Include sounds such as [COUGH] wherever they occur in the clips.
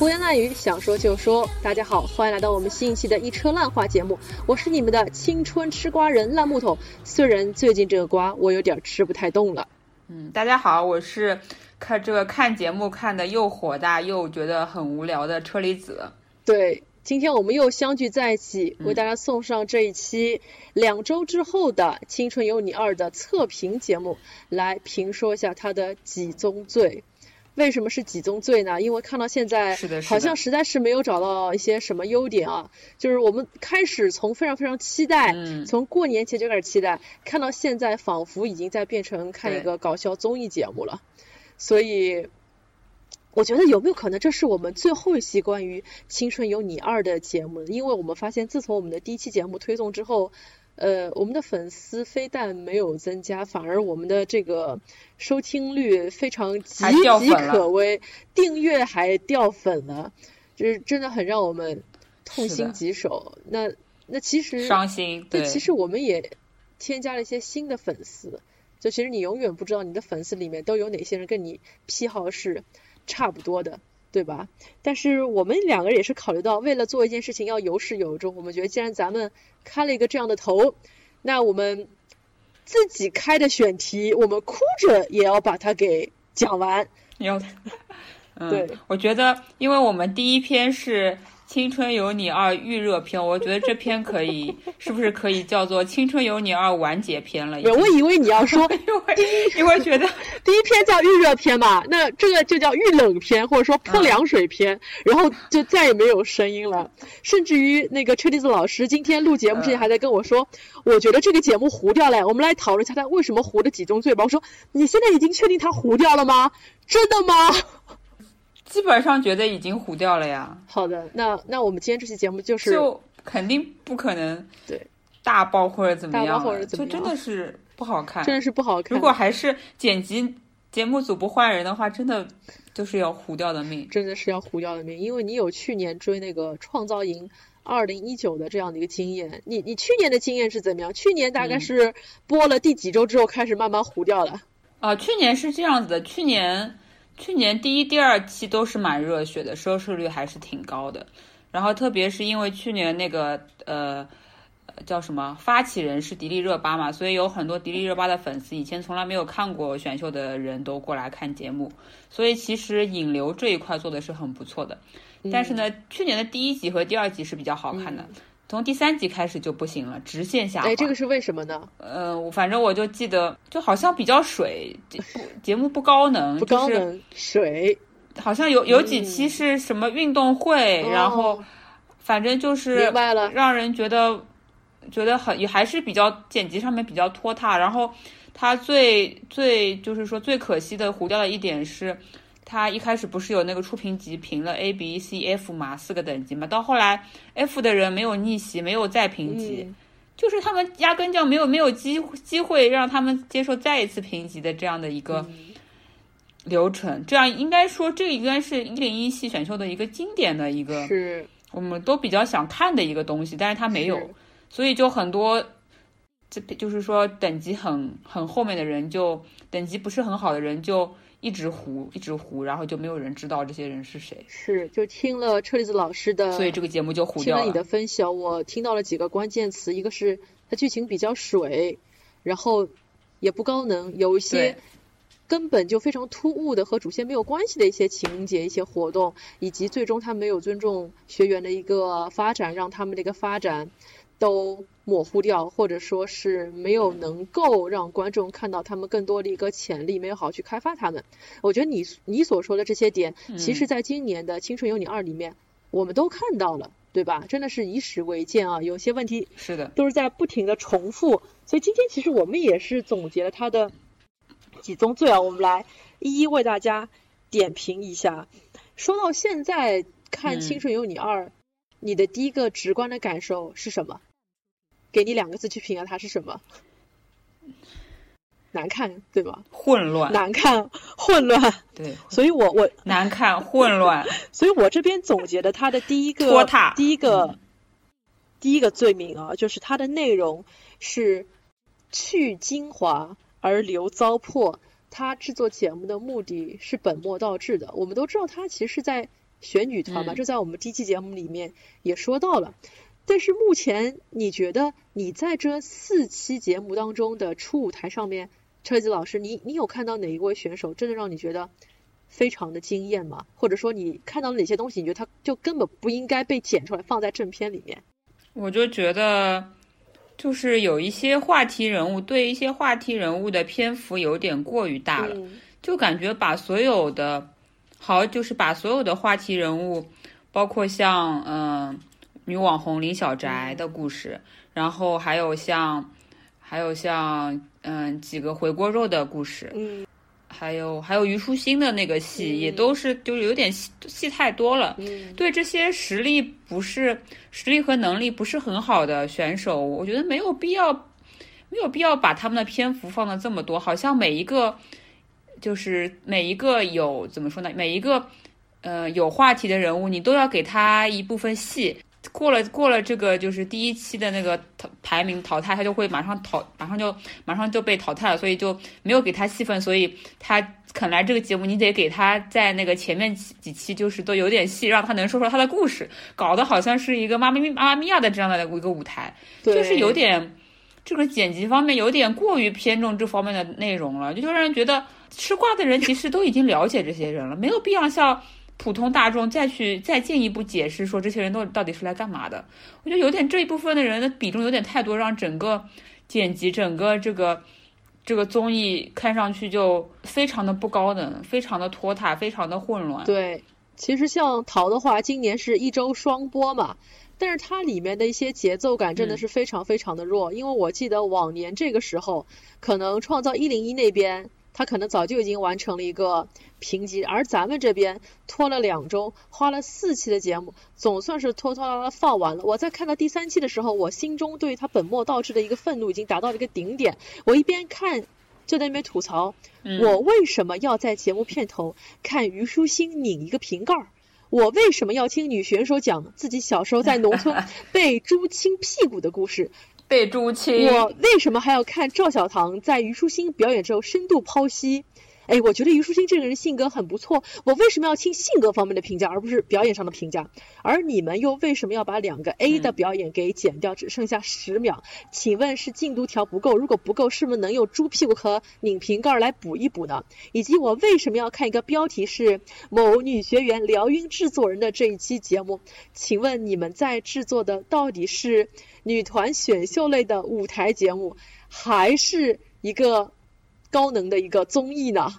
胡言乱语，想说就说。大家好，欢迎来到我们新一期的一车烂话节目，我是你们的青春吃瓜人烂木头。虽然最近这个瓜我有点吃不太动了。嗯，大家好，我是看这个看节目看的又火大又觉得很无聊的车厘子。对，今天我们又相聚在一起，为大家送上这一期两周之后的《青春有你二》的测评节目，来评说一下它的几宗罪。为什么是几宗罪呢？因为看到现在，好像实在是没有找到一些什么优点啊。就是我们开始从非常非常期待，从过年前就开始期待，看到现在仿佛已经在变成看一个搞笑综艺节目了。所以，我觉得有没有可能这是我们最后一期关于《青春有你二》的节目？因为我们发现，自从我们的第一期节目推送之后。呃，我们的粉丝非但没有增加，反而我们的这个收听率非常岌岌可危，订阅还掉粉了，就是真的很让我们痛心疾首。那那其实伤心，对，其实我们也添加了一些新的粉丝，就其实你永远不知道你的粉丝里面都有哪些人跟你癖好是差不多的。对吧？但是我们两个人也是考虑到，为了做一件事情要有始有终，我们觉得既然咱们开了一个这样的头，那我们自己开的选题，我们哭着也要把它给讲完。要的，嗯，我觉得，因为我们第一篇是。青春有你二预热篇，我觉得这篇可以，[LAUGHS] 是不是可以叫做青春有你二完结篇了？我以为你要说，[LAUGHS] 因为觉得 [LAUGHS] 第一篇叫预热篇嘛，那这个就叫预冷篇，或者说泼凉水篇，然后就再也没有声音了。甚至于那个车厘子老师今天录节目之前还在跟我说，我觉得这个节目糊掉了，我们来讨论一下他为什么糊的几宗罪吧。我说你现在已经确定他糊掉了吗？真的吗？基本上觉得已经糊掉了呀。好的，那那我们今天这期节目就是就肯定不可能对大爆或者怎么样，或者怎么样，就真的是不好看，真的是不好看。如果还是剪辑节目组不换人的话，真的就是要糊掉的命，真的是要糊掉的命。因为你有去年追那个《创造营二零一九》的这样的一个经验，你你去年的经验是怎么样？去年大概是播了第几周之后开始慢慢糊掉了？啊，去年是这样子的，去年。去年第一、第二期都是蛮热血的，收视率还是挺高的。然后特别是因为去年那个呃叫什么发起人是迪丽热巴嘛，所以有很多迪丽热巴的粉丝，以前从来没有看过选秀的人都过来看节目。所以其实引流这一块做的是很不错的。但是呢，去年的第一集和第二集是比较好看的。从第三集开始就不行了，直线下滑。哎，这个是为什么呢？呃，反正我就记得，就好像比较水，不节目不高能，不高能，水。好像有有几期是什么运动会，然后反正就是明白了，让人觉得觉得很也还是比较剪辑上面比较拖沓。然后他最最就是说最可惜的糊掉的一点是。他一开始不是有那个初评级评了 A B C F 嘛四个等级嘛，到后来 F 的人没有逆袭，没有再评级，就是他们压根就没有没有机机会让他们接受再一次评级的这样的一个流程。这样应该说，这应该是一零一系选秀的一个经典的一个，是我们都比较想看的一个东西，但是他没有，所以就很多，这就是说等级很很后面的人，就等级不是很好的人就。一直糊，一直糊，然后就没有人知道这些人是谁。是，就听了车厘子老师的，所以这个节目就糊掉了。听了你的分析，我听到了几个关键词，一个是它剧情比较水，然后也不高能，有一些根本就非常突兀的和主线没有关系的一些情节、一些活动，以及最终他没有尊重学员的一个发展，让他们的一个发展。都模糊掉，或者说是没有能够让观众看到他们更多的一个潜力，没有好好去开发他们。我觉得你你所说的这些点，其实在今年的《青春有你二》里面，我们都看到了，对吧？真的是以史为鉴啊，有些问题是的，都是在不停的重复。所以今天其实我们也是总结了他的几宗罪啊，我们来一一为大家点评一下。说到现在看《青春有你二》，你的第一个直观的感受是什么？给你两个字去评价它是什么？难看，对吧？混乱。难看，混乱。对。所以我我难看，混乱。[LAUGHS] 所以我这边总结的它的第一个拖沓，第一个第一个罪名啊，就是它的内容是去精华而留糟粕。它制作节目的目的是本末倒置的。我们都知道，它其实是在选女团嘛，这在我们第一期节目里面也说到了。但是目前你觉得你在这四期节目当中的初舞台上面，车吉老师，你你有看到哪一位选手真的让你觉得非常的惊艳吗？或者说你看到了哪些东西，你觉得他就根本不应该被剪出来放在正片里面？我就觉得，就是有一些话题人物对一些话题人物的篇幅有点过于大了，就感觉把所有的，好就是把所有的话题人物，包括像嗯。女网红林小宅的故事，然后还有像，还有像，嗯，几个回锅肉的故事，嗯，还有还有虞书欣的那个戏，也都是就是有点戏戏太多了，嗯，对这些实力不是实力和能力不是很好的选手，我觉得没有必要，没有必要把他们的篇幅放的这么多，好像每一个就是每一个有怎么说呢？每一个呃有话题的人物，你都要给他一部分戏。过了过了这个就是第一期的那个淘排名淘汰，他就会马上淘，马上就马上就被淘汰了，所以就没有给他戏份，所以他肯来这个节目，你得给他在那个前面几几期就是都有点戏，让他能说说他的故事，搞得好像是一个妈咪妈妈咪呀的这样的一个舞台，就是有点这个剪辑方面有点过于偏重这方面的内容了，就让人觉得吃瓜的人其实都已经了解这些人了，没有必要像。普通大众再去再进一步解释说这些人都到底是来干嘛的？我觉得有点这一部分的人的比重有点太多，让整个剪辑整个这个这个综艺看上去就非常的不高等，非常的拖沓，非常的混乱。对，其实像淘的话，今年是一周双播嘛，但是它里面的一些节奏感真的是非常非常的弱，因为我记得往年这个时候，可能创造一零一那边。他可能早就已经完成了一个评级，而咱们这边拖了两周，花了四期的节目，总算是拖拖拉拉放完了。我在看到第三期的时候，我心中对他本末倒置的一个愤怒已经达到了一个顶点。我一边看就在那边吐槽，我为什么要在节目片头看虞书欣拧一个瓶盖儿？我为什么要听女选手讲自己小时候在农村 [LAUGHS] 被猪亲屁股的故事？被朱清，我为什么还要看赵小棠在虞书欣表演之后深度剖析？哎，我觉得虞书欣这个人性格很不错，我为什么要听性格方面的评价，而不是表演上的评价？而你们又为什么要把两个 A 的表演给剪掉，只剩下十秒？请问是进度条不够？如果不够，是不是能用猪屁股和拧瓶盖来补一补呢？以及我为什么要看一个标题是某女学员撩晕制作人的这一期节目？请问你们在制作的到底是？女团选秀类的舞台节目，还是一个高能的一个综艺呢？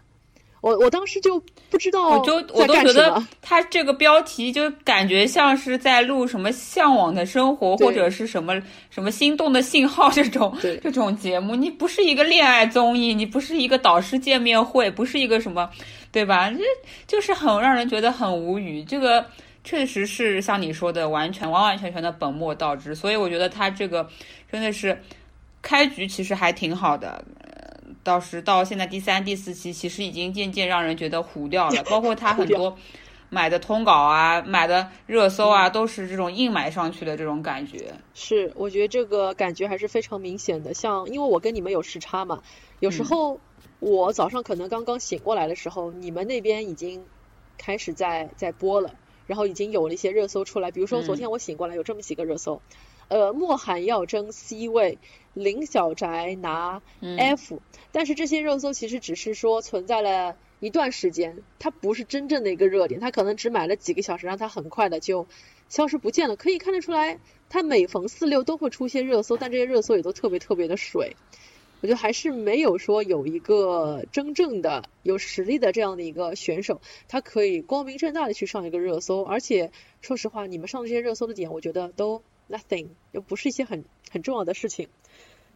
我我当时就不知道，我就我都觉得他这个标题就感觉像是在录什么向往的生活或者是什么什么心动的信号这种这种节目。你不是一个恋爱综艺，你不是一个导师见面会，不是一个什么，对吧？这就是很让人觉得很无语。这个。确实是像你说的，完全完完全全的本末倒置。所以我觉得他这个真的是开局其实还挺好的，倒是到现在第三、第四期，其实已经渐渐让人觉得糊掉了。[LAUGHS] 包括他很多买的通稿啊、买的热搜啊，都是这种硬买上去的这种感觉。是，我觉得这个感觉还是非常明显的。像因为我跟你们有时差嘛，有时候我早上可能刚刚醒过来的时候，你们那边已经开始在在播了。然后已经有了一些热搜出来，比如说昨天我醒过来有这么几个热搜，呃，莫寒要争 C 位，林小宅拿 F，但是这些热搜其实只是说存在了一段时间，它不是真正的一个热点，它可能只买了几个小时，让它很快的就消失不见了。可以看得出来，它每逢四六都会出现热搜，但这些热搜也都特别特别的水。我觉得还是没有说有一个真正的有实力的这样的一个选手，他可以光明正大的去上一个热搜。而且说实话，你们上这些热搜的点，我觉得都 nothing，又不是一些很很重要的事情。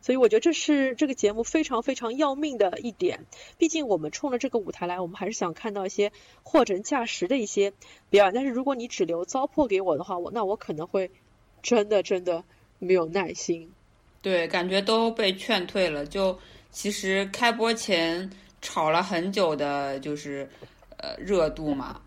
所以我觉得这是这个节目非常非常要命的一点。毕竟我们冲着这个舞台来，我们还是想看到一些货真价实的一些表演。但是如果你只留糟粕给我的话，我那我可能会真的真的没有耐心。对，感觉都被劝退了。就其实开播前炒了很久的，就是呃热度嘛。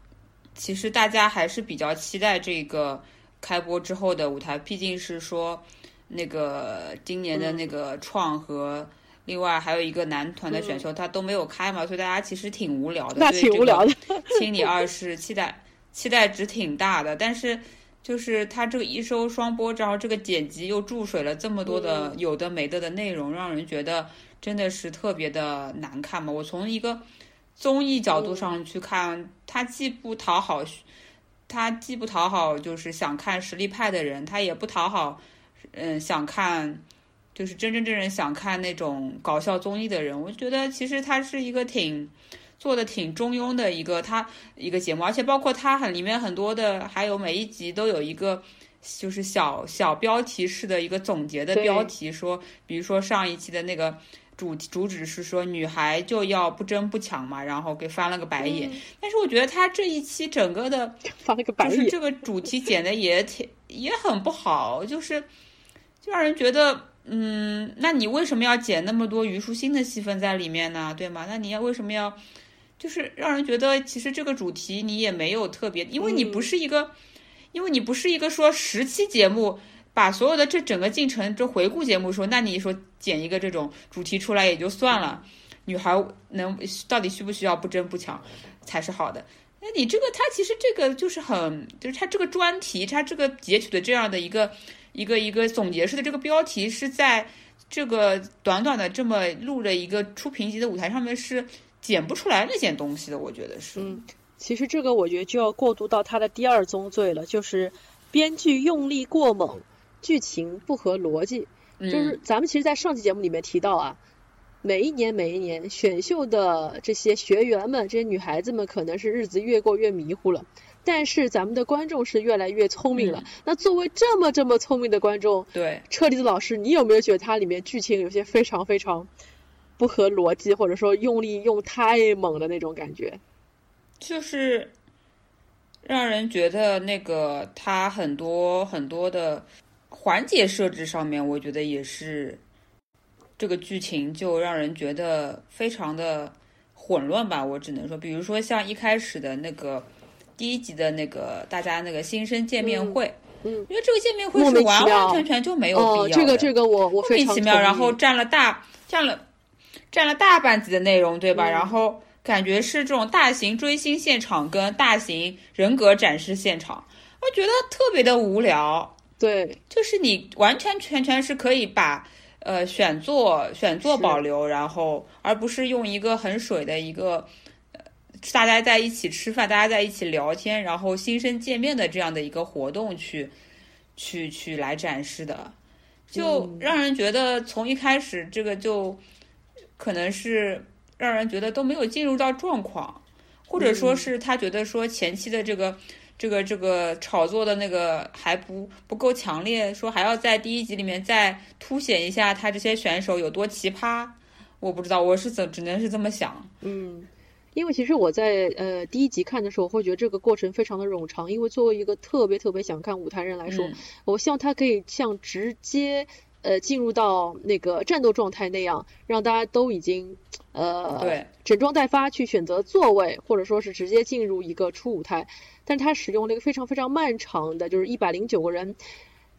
其实大家还是比较期待这个开播之后的舞台，毕竟是说那个今年的那个创和另外还有一个男团的选秀，他都没有开嘛，所以大家其实挺无聊的。那挺无聊的。清理二是期待。期待值挺大的，但是就是他这个一收双播，然后这个剪辑又注水了这么多的有的没的的内容，让人觉得真的是特别的难看嘛。我从一个综艺角度上去看，他既不讨好，他既不讨好就是想看实力派的人，他也不讨好，嗯，想看。就是真真正正想看那种搞笑综艺的人，我觉得其实他是一个挺做的挺中庸的一个他一个节目，而且包括他很里面很多的，还有每一集都有一个就是小小标题式的一个总结的标题，说比如说上一期的那个主主旨是说女孩就要不争不抢嘛，然后给翻了个白眼。但是我觉得他这一期整个的翻了个白眼，就是这个主题剪的也挺也很不好，就是就让人觉得。嗯，那你为什么要剪那么多虞书欣的戏份在里面呢？对吗？那你要为什么要，就是让人觉得其实这个主题你也没有特别，因为你不是一个，因为你不是一个说十期节目把所有的这整个进程这回顾节目说，那你说剪一个这种主题出来也就算了，女孩能到底需不需要不争不抢才是好的？那你这个他其实这个就是很，就是他这个专题，他这个截取的这样的一个。一个一个总结式的这个标题是在这个短短的这么录了一个初评级的舞台上面是剪不出来那件东西的，我觉得是。嗯，其实这个我觉得就要过渡到他的第二宗罪了，就是编剧用力过猛，剧情不合逻辑。就是咱们其实，在上期节目里面提到啊，每一年每一年选秀的这些学员们，这些女孩子们，可能是日子越过越迷糊了。但是咱们的观众是越来越聪明了。那作为这么这么聪明的观众，对车厘子老师，你有没有觉得它里面剧情有些非常非常不合逻辑，或者说用力用太猛的那种感觉？就是让人觉得那个它很多很多的环节设置上面，我觉得也是这个剧情就让人觉得非常的混乱吧。我只能说，比如说像一开始的那个。第一集的那个大家那个新生见面会，嗯，因为这个见面会是完完全全就没有必要这个这个我我莫名其妙，然后占了大占了占了大半集的内容，对吧？然后感觉是这种大型追星现场跟大型人格展示现场，我觉得特别的无聊。对，就是你完全全全是可以把呃选座选座保留，然后而不是用一个很水的一个。大家在一起吃饭，大家在一起聊天，然后新生见面的这样的一个活动去，去去来展示的，就让人觉得从一开始这个就可能是让人觉得都没有进入到状况，或者说是他觉得说前期的这个这个这个炒作的那个还不不够强烈，说还要在第一集里面再凸显一下他这些选手有多奇葩，我不知道，我是怎只能是这么想，嗯。因为其实我在呃第一集看的时候，会觉得这个过程非常的冗长。因为作为一个特别特别想看舞台人来说，我希望他可以像直接呃进入到那个战斗状态那样，让大家都已经呃对整装待发去选择座位，或者说是直接进入一个初舞台。但他使用了一个非常非常漫长的，就是一百零九个人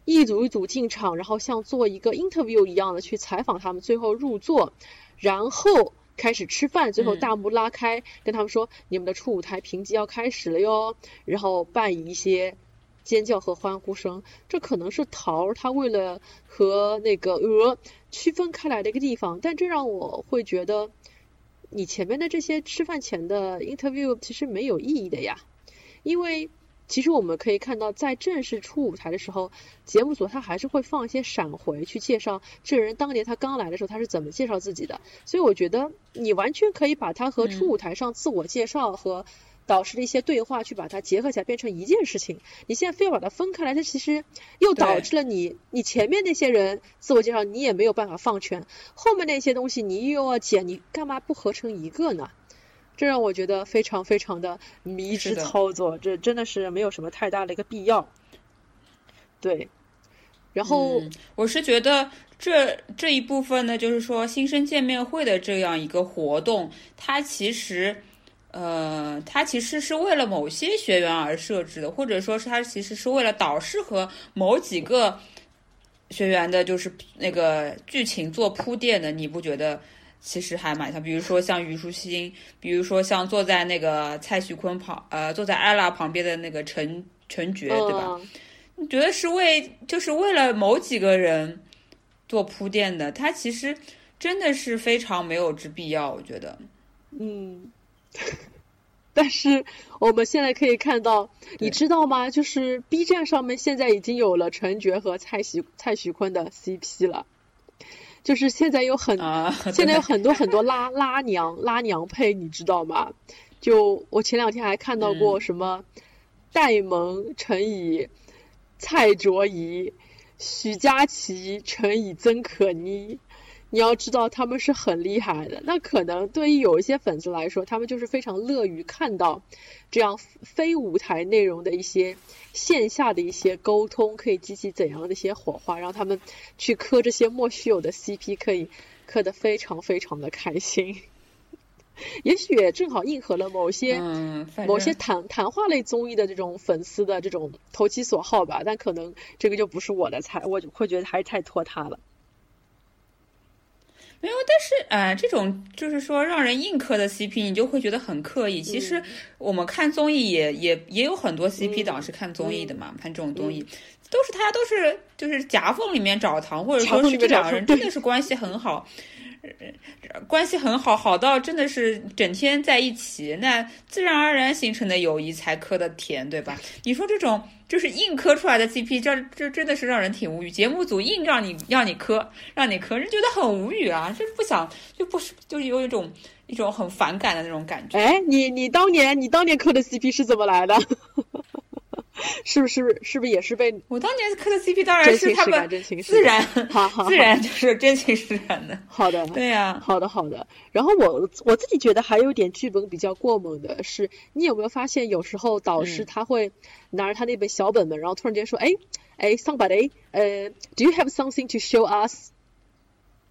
一组一组进场，然后像做一个 interview 一样的去采访他们，最后入座，然后。开始吃饭，最后大幕拉开，跟他们说你们的初舞台评级要开始了哟，然后伴以一些尖叫和欢呼声。这可能是桃他为了和那个鹅区分开来的一个地方，但这让我会觉得，你前面的这些吃饭前的 interview 其实没有意义的呀，因为。其实我们可以看到，在正式出舞台的时候，节目组他还是会放一些闪回去介绍这个人当年他刚来的时候他是怎么介绍自己的。所以我觉得你完全可以把他和出舞台上自我介绍和导师的一些对话去把它结合起来，变成一件事情。你现在非要把它分开来，它其实又导致了你你前面那些人自我介绍你也没有办法放全，后面那些东西你又要剪，你干嘛不合成一个呢？这让我觉得非常非常的迷之操作，这真的是没有什么太大的一个必要。对，然后我是觉得这这一部分呢，就是说新生见面会的这样一个活动，它其实呃，它其实是为了某些学员而设置的，或者说是它其实是为了导师和某几个学员的，就是那个剧情做铺垫的，你不觉得？其实还蛮像，比如说像虞书欣，比如说像坐在那个蔡徐坤旁，呃，坐在艾拉旁边的那个陈陈珏，对吧？你觉得是为就是为了某几个人做铺垫的？他其实真的是非常没有之必要，我觉得。嗯。[LAUGHS] 但是我们现在可以看到，你知道吗？就是 B 站上面现在已经有了陈珏和蔡徐蔡徐坤的 CP 了。就是现在有很，[LAUGHS] 现在有很多很多拉拉娘拉娘配，你知道吗？就我前两天还看到过什么戴萌陈以蔡卓宜、许佳琪陈以曾可妮。你要知道他们是很厉害的，那可能对于有一些粉丝来说，他们就是非常乐于看到这样非舞台内容的一些线下的一些沟通，可以激起怎样的一些火花，让他们去磕这些莫须有的 CP，可以磕得非常非常的开心。也许也正好应和了某些某些谈谈话类综艺的这种粉丝的这种投其所好吧，但可能这个就不是我的菜，我就会觉得还是太拖沓了。没有，但是呃，这种就是说让人硬磕的 CP，你就会觉得很刻意。其实我们看综艺也也也有很多 CP 党是看综艺的嘛，看这种综艺都是他都是就是夹缝里面找糖，或者说是这两个人真的是关系很好。关系很好，好到真的是整天在一起，那自然而然形成的友谊才磕的甜，对吧？你说这种就是硬磕出来的 CP，这这真的是让人挺无语。节目组硬让你让你磕，让你磕，人觉得很无语啊，就是不想，就不是，就是有一种一种很反感的那种感觉。哎，你你当年你当年磕的 CP 是怎么来的？[LAUGHS] 是不是是不是也是被我当年磕的 CP 当然是他们自然自然就是真情实感的。[LAUGHS] 好的，对呀，好的好的。然后我我自己觉得还有点剧本比较过猛的是，你有没有发现有时候导师他会拿着他那本小本本，然后突然间说，哎哎，somebody，呃，do you have something to show us？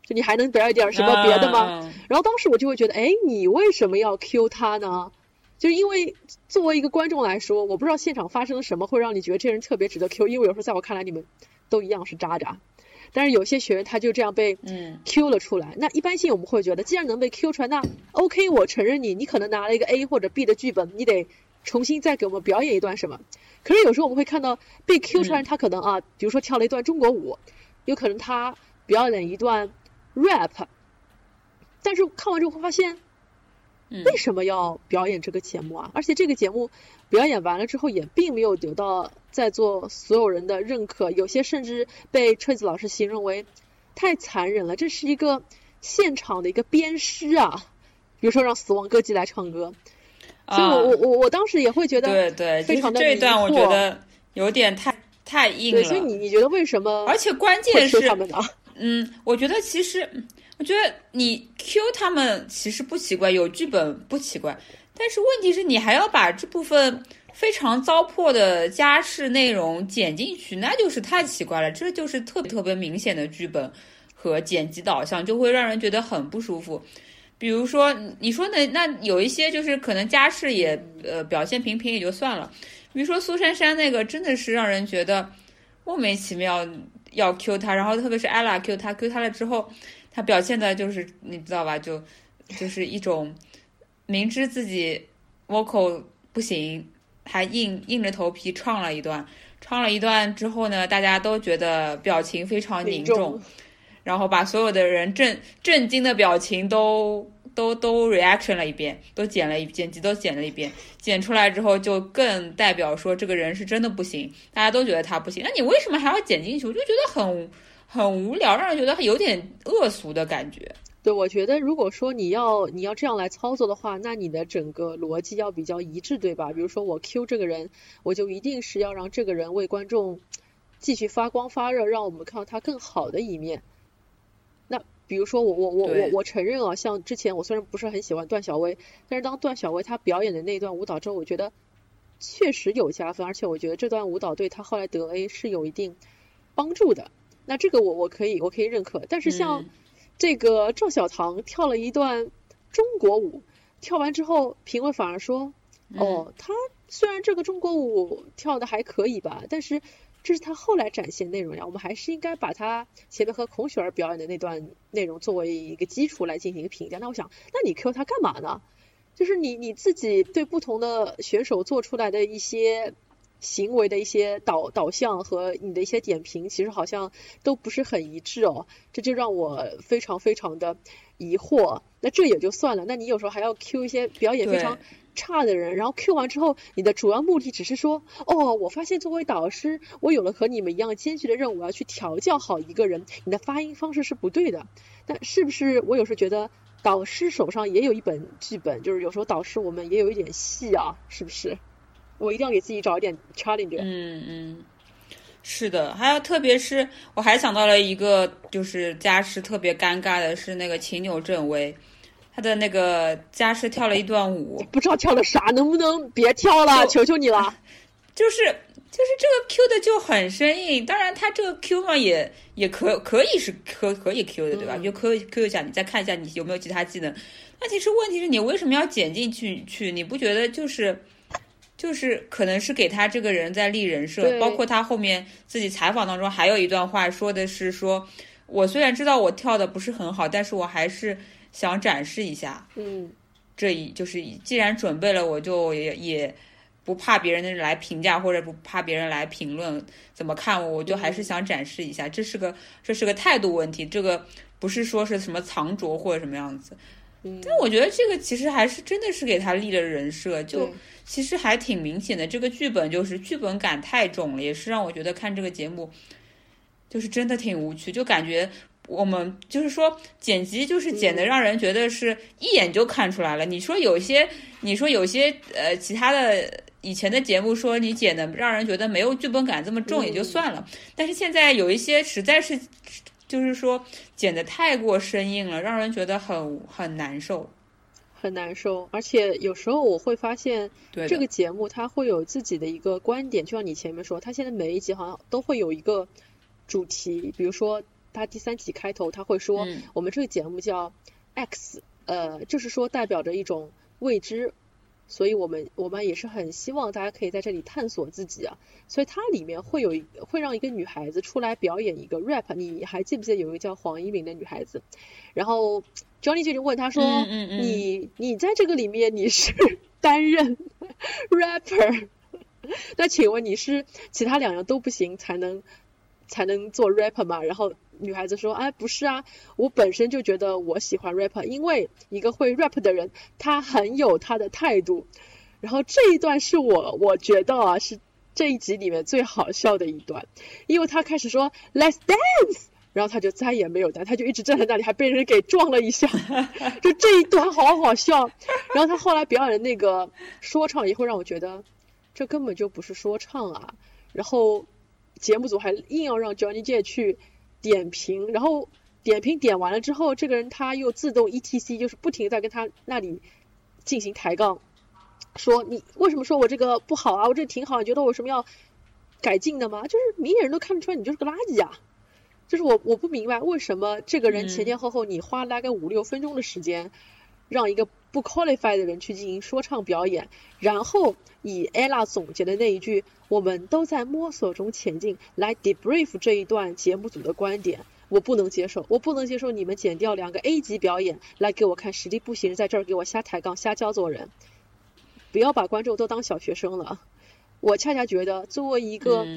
就你还能表演点什么别的吗？然后当时我就会觉得，哎，你为什么要 Q 他呢？就是因为作为一个观众来说，我不知道现场发生了什么会让你觉得这人特别值得 Q。因为有时候在我看来，你们都一样是渣渣，但是有些学员他就这样被 Q 了出来。那一般性我们会觉得，既然能被 Q 出来，那 OK，我承认你，你可能拿了一个 A 或者 B 的剧本，你得重新再给我们表演一段什么。可是有时候我们会看到被 Q 出来，他可能啊，比如说跳了一段中国舞，有可能他表演一段 rap，但是看完之后会发现。为什么要表演这个节目啊？而且这个节目表演完了之后，也并没有得到在座所有人的认可，有些甚至被车子老师形容为太残忍了。这是一个现场的一个鞭尸啊！比如说让死亡歌姬来唱歌，所以我我我我当时也会觉得对对，非常的这段我觉得有点太太硬了。所以你你觉得为什么？而且关键是他们呢？嗯，我觉得其实。我觉得你 Q 他们其实不奇怪，有剧本不奇怪，但是问题是你还要把这部分非常糟粕的家事内容剪进去，那就是太奇怪了。这就是特别特别明显的剧本和剪辑导向，就会让人觉得很不舒服。比如说你说的那有一些就是可能家世也呃表现平平也就算了，比如说苏珊珊那个真的是让人觉得莫名其妙要 Q 他，然后特别是 ella Q 他 Q 他了之后。他表现的就是你知道吧？就就是一种明知自己 vocal 不行，还硬硬着头皮唱了一段，唱了一段之后呢，大家都觉得表情非常凝重，然后把所有的人震震惊的表情都都都 reaction 了一遍，都剪了一剪辑都剪了一遍，剪出来之后就更代表说这个人是真的不行，大家都觉得他不行，那你为什么还要剪进去？我就觉得很。很无聊，让人觉得有点恶俗的感觉。对，我觉得如果说你要你要这样来操作的话，那你的整个逻辑要比较一致，对吧？比如说我 Q 这个人，我就一定是要让这个人为观众继续发光发热，让我们看到他更好的一面。那比如说我我我我我承认啊，像之前我虽然不是很喜欢段小薇，但是当段小薇她表演的那段舞蹈之后，我觉得确实有加分，而且我觉得这段舞蹈对她后来得 A 是有一定帮助的。那这个我我可以我可以认可，但是像这个赵小棠跳了一段中国舞，跳完之后评委反而说，哦，他虽然这个中国舞跳的还可以吧，但是这是他后来展现内容呀，我们还是应该把他前面和孔雪儿表演的那段内容作为一个基础来进行一个评价。那我想，那你 Q 他干嘛呢？就是你你自己对不同的选手做出来的一些行为的一些导导向和你的一些点评，其实好像都不是很一致哦，这就让我非常非常的疑惑。那这也就算了，那你有时候还要 Q 一些表演非常差的人，然后 Q 完之后，你的主要目的只是说，哦，我发现作为导师，我有了和你们一样艰巨的任务，我要去调教好一个人，你的发音方式是不对的。那是不是我有时候觉得？导师手上也有一本剧本，就是有时候导师我们也有一点戏啊，是不是？我一定要给自己找一点 challenge。嗯嗯，是的，还有特别是我还想到了一个，就是家师特别尴尬的是那个秦牛正威，他的那个家师跳了一段舞，不知道跳的啥，能不能别跳了？求求你了，就是。就是这个 Q 的就很生硬，当然他这个 Q 嘛也也可可以是可可以 Q 的对吧？就 Q Q 一下，你再看一下你有没有其他技能。那其实问题是你为什么要剪进去？去你不觉得就是就是可能是给他这个人在立人设？包括他后面自己采访当中还有一段话说的是说，我虽然知道我跳的不是很好，但是我还是想展示一下。嗯，这一就是既然准备了，我就也也。不怕别人来评价，或者不怕别人来评论怎么看我，我就还是想展示一下，这是个这是个态度问题，这个不是说是什么藏拙或者什么样子。但我觉得这个其实还是真的是给他立了人设，就其实还挺明显的。这个剧本就是剧本感太重了，也是让我觉得看这个节目就是真的挺无趣，就感觉我们就是说剪辑就是剪的让人觉得是一眼就看出来了。你说有些，你说有些呃其他的。以前的节目说你剪的让人觉得没有剧本感这么重也就算了，但是现在有一些实在是，就是说剪的太过生硬了，让人觉得很很难受，很难受。而且有时候我会发现，这个节目它会有自己的一个观点，就像你前面说，它现在每一集好像都会有一个主题，比如说它第三集开头他会说，我们这个节目叫 X，呃，就是说代表着一种未知。所以我们我们也是很希望大家可以在这里探索自己啊，所以它里面会有会让一个女孩子出来表演一个 rap，你还记不记得有一个叫黄一鸣的女孩子？然后 Johnny 就问她说：“你你在这个里面你是 [LAUGHS] 担任 rapper？那请问你是其他两样都不行才能才能做 rapper 嘛？”然后女孩子说：“哎，不是啊，我本身就觉得我喜欢 rapper，因为一个会 rap 的人，他很有他的态度。然后这一段是我我觉得啊，是这一集里面最好笑的一段，因为他开始说 Let's dance，然后他就再也没有 dance，他就一直站在那里，还被人给撞了一下，[LAUGHS] 就这一段好好笑。然后他后来表演的那个说唱，也会让我觉得这根本就不是说唱啊。然后节目组还硬要让 Johnny J 去。点评，然后点评点完了之后，这个人他又自动 E T C，就是不停在跟他那里进行抬杠，说你为什么说我这个不好啊？我这挺好，你觉得我什么要改进的吗？就是明眼人都看得出来你就是个垃圾啊！就是我我不明白为什么这个人前前后后你花了大概五六分钟的时间，让一个不 qualified 的人去进行说唱表演，然后以 ella 总结的那一句。我们都在摸索中前进，来 debrief 这一段节目组的观点，我不能接受，我不能接受你们剪掉两个 A 级表演来给我看实力不行，在这儿给我瞎抬杠、瞎教做人，不要把观众都当小学生了。我恰恰觉得，作为一个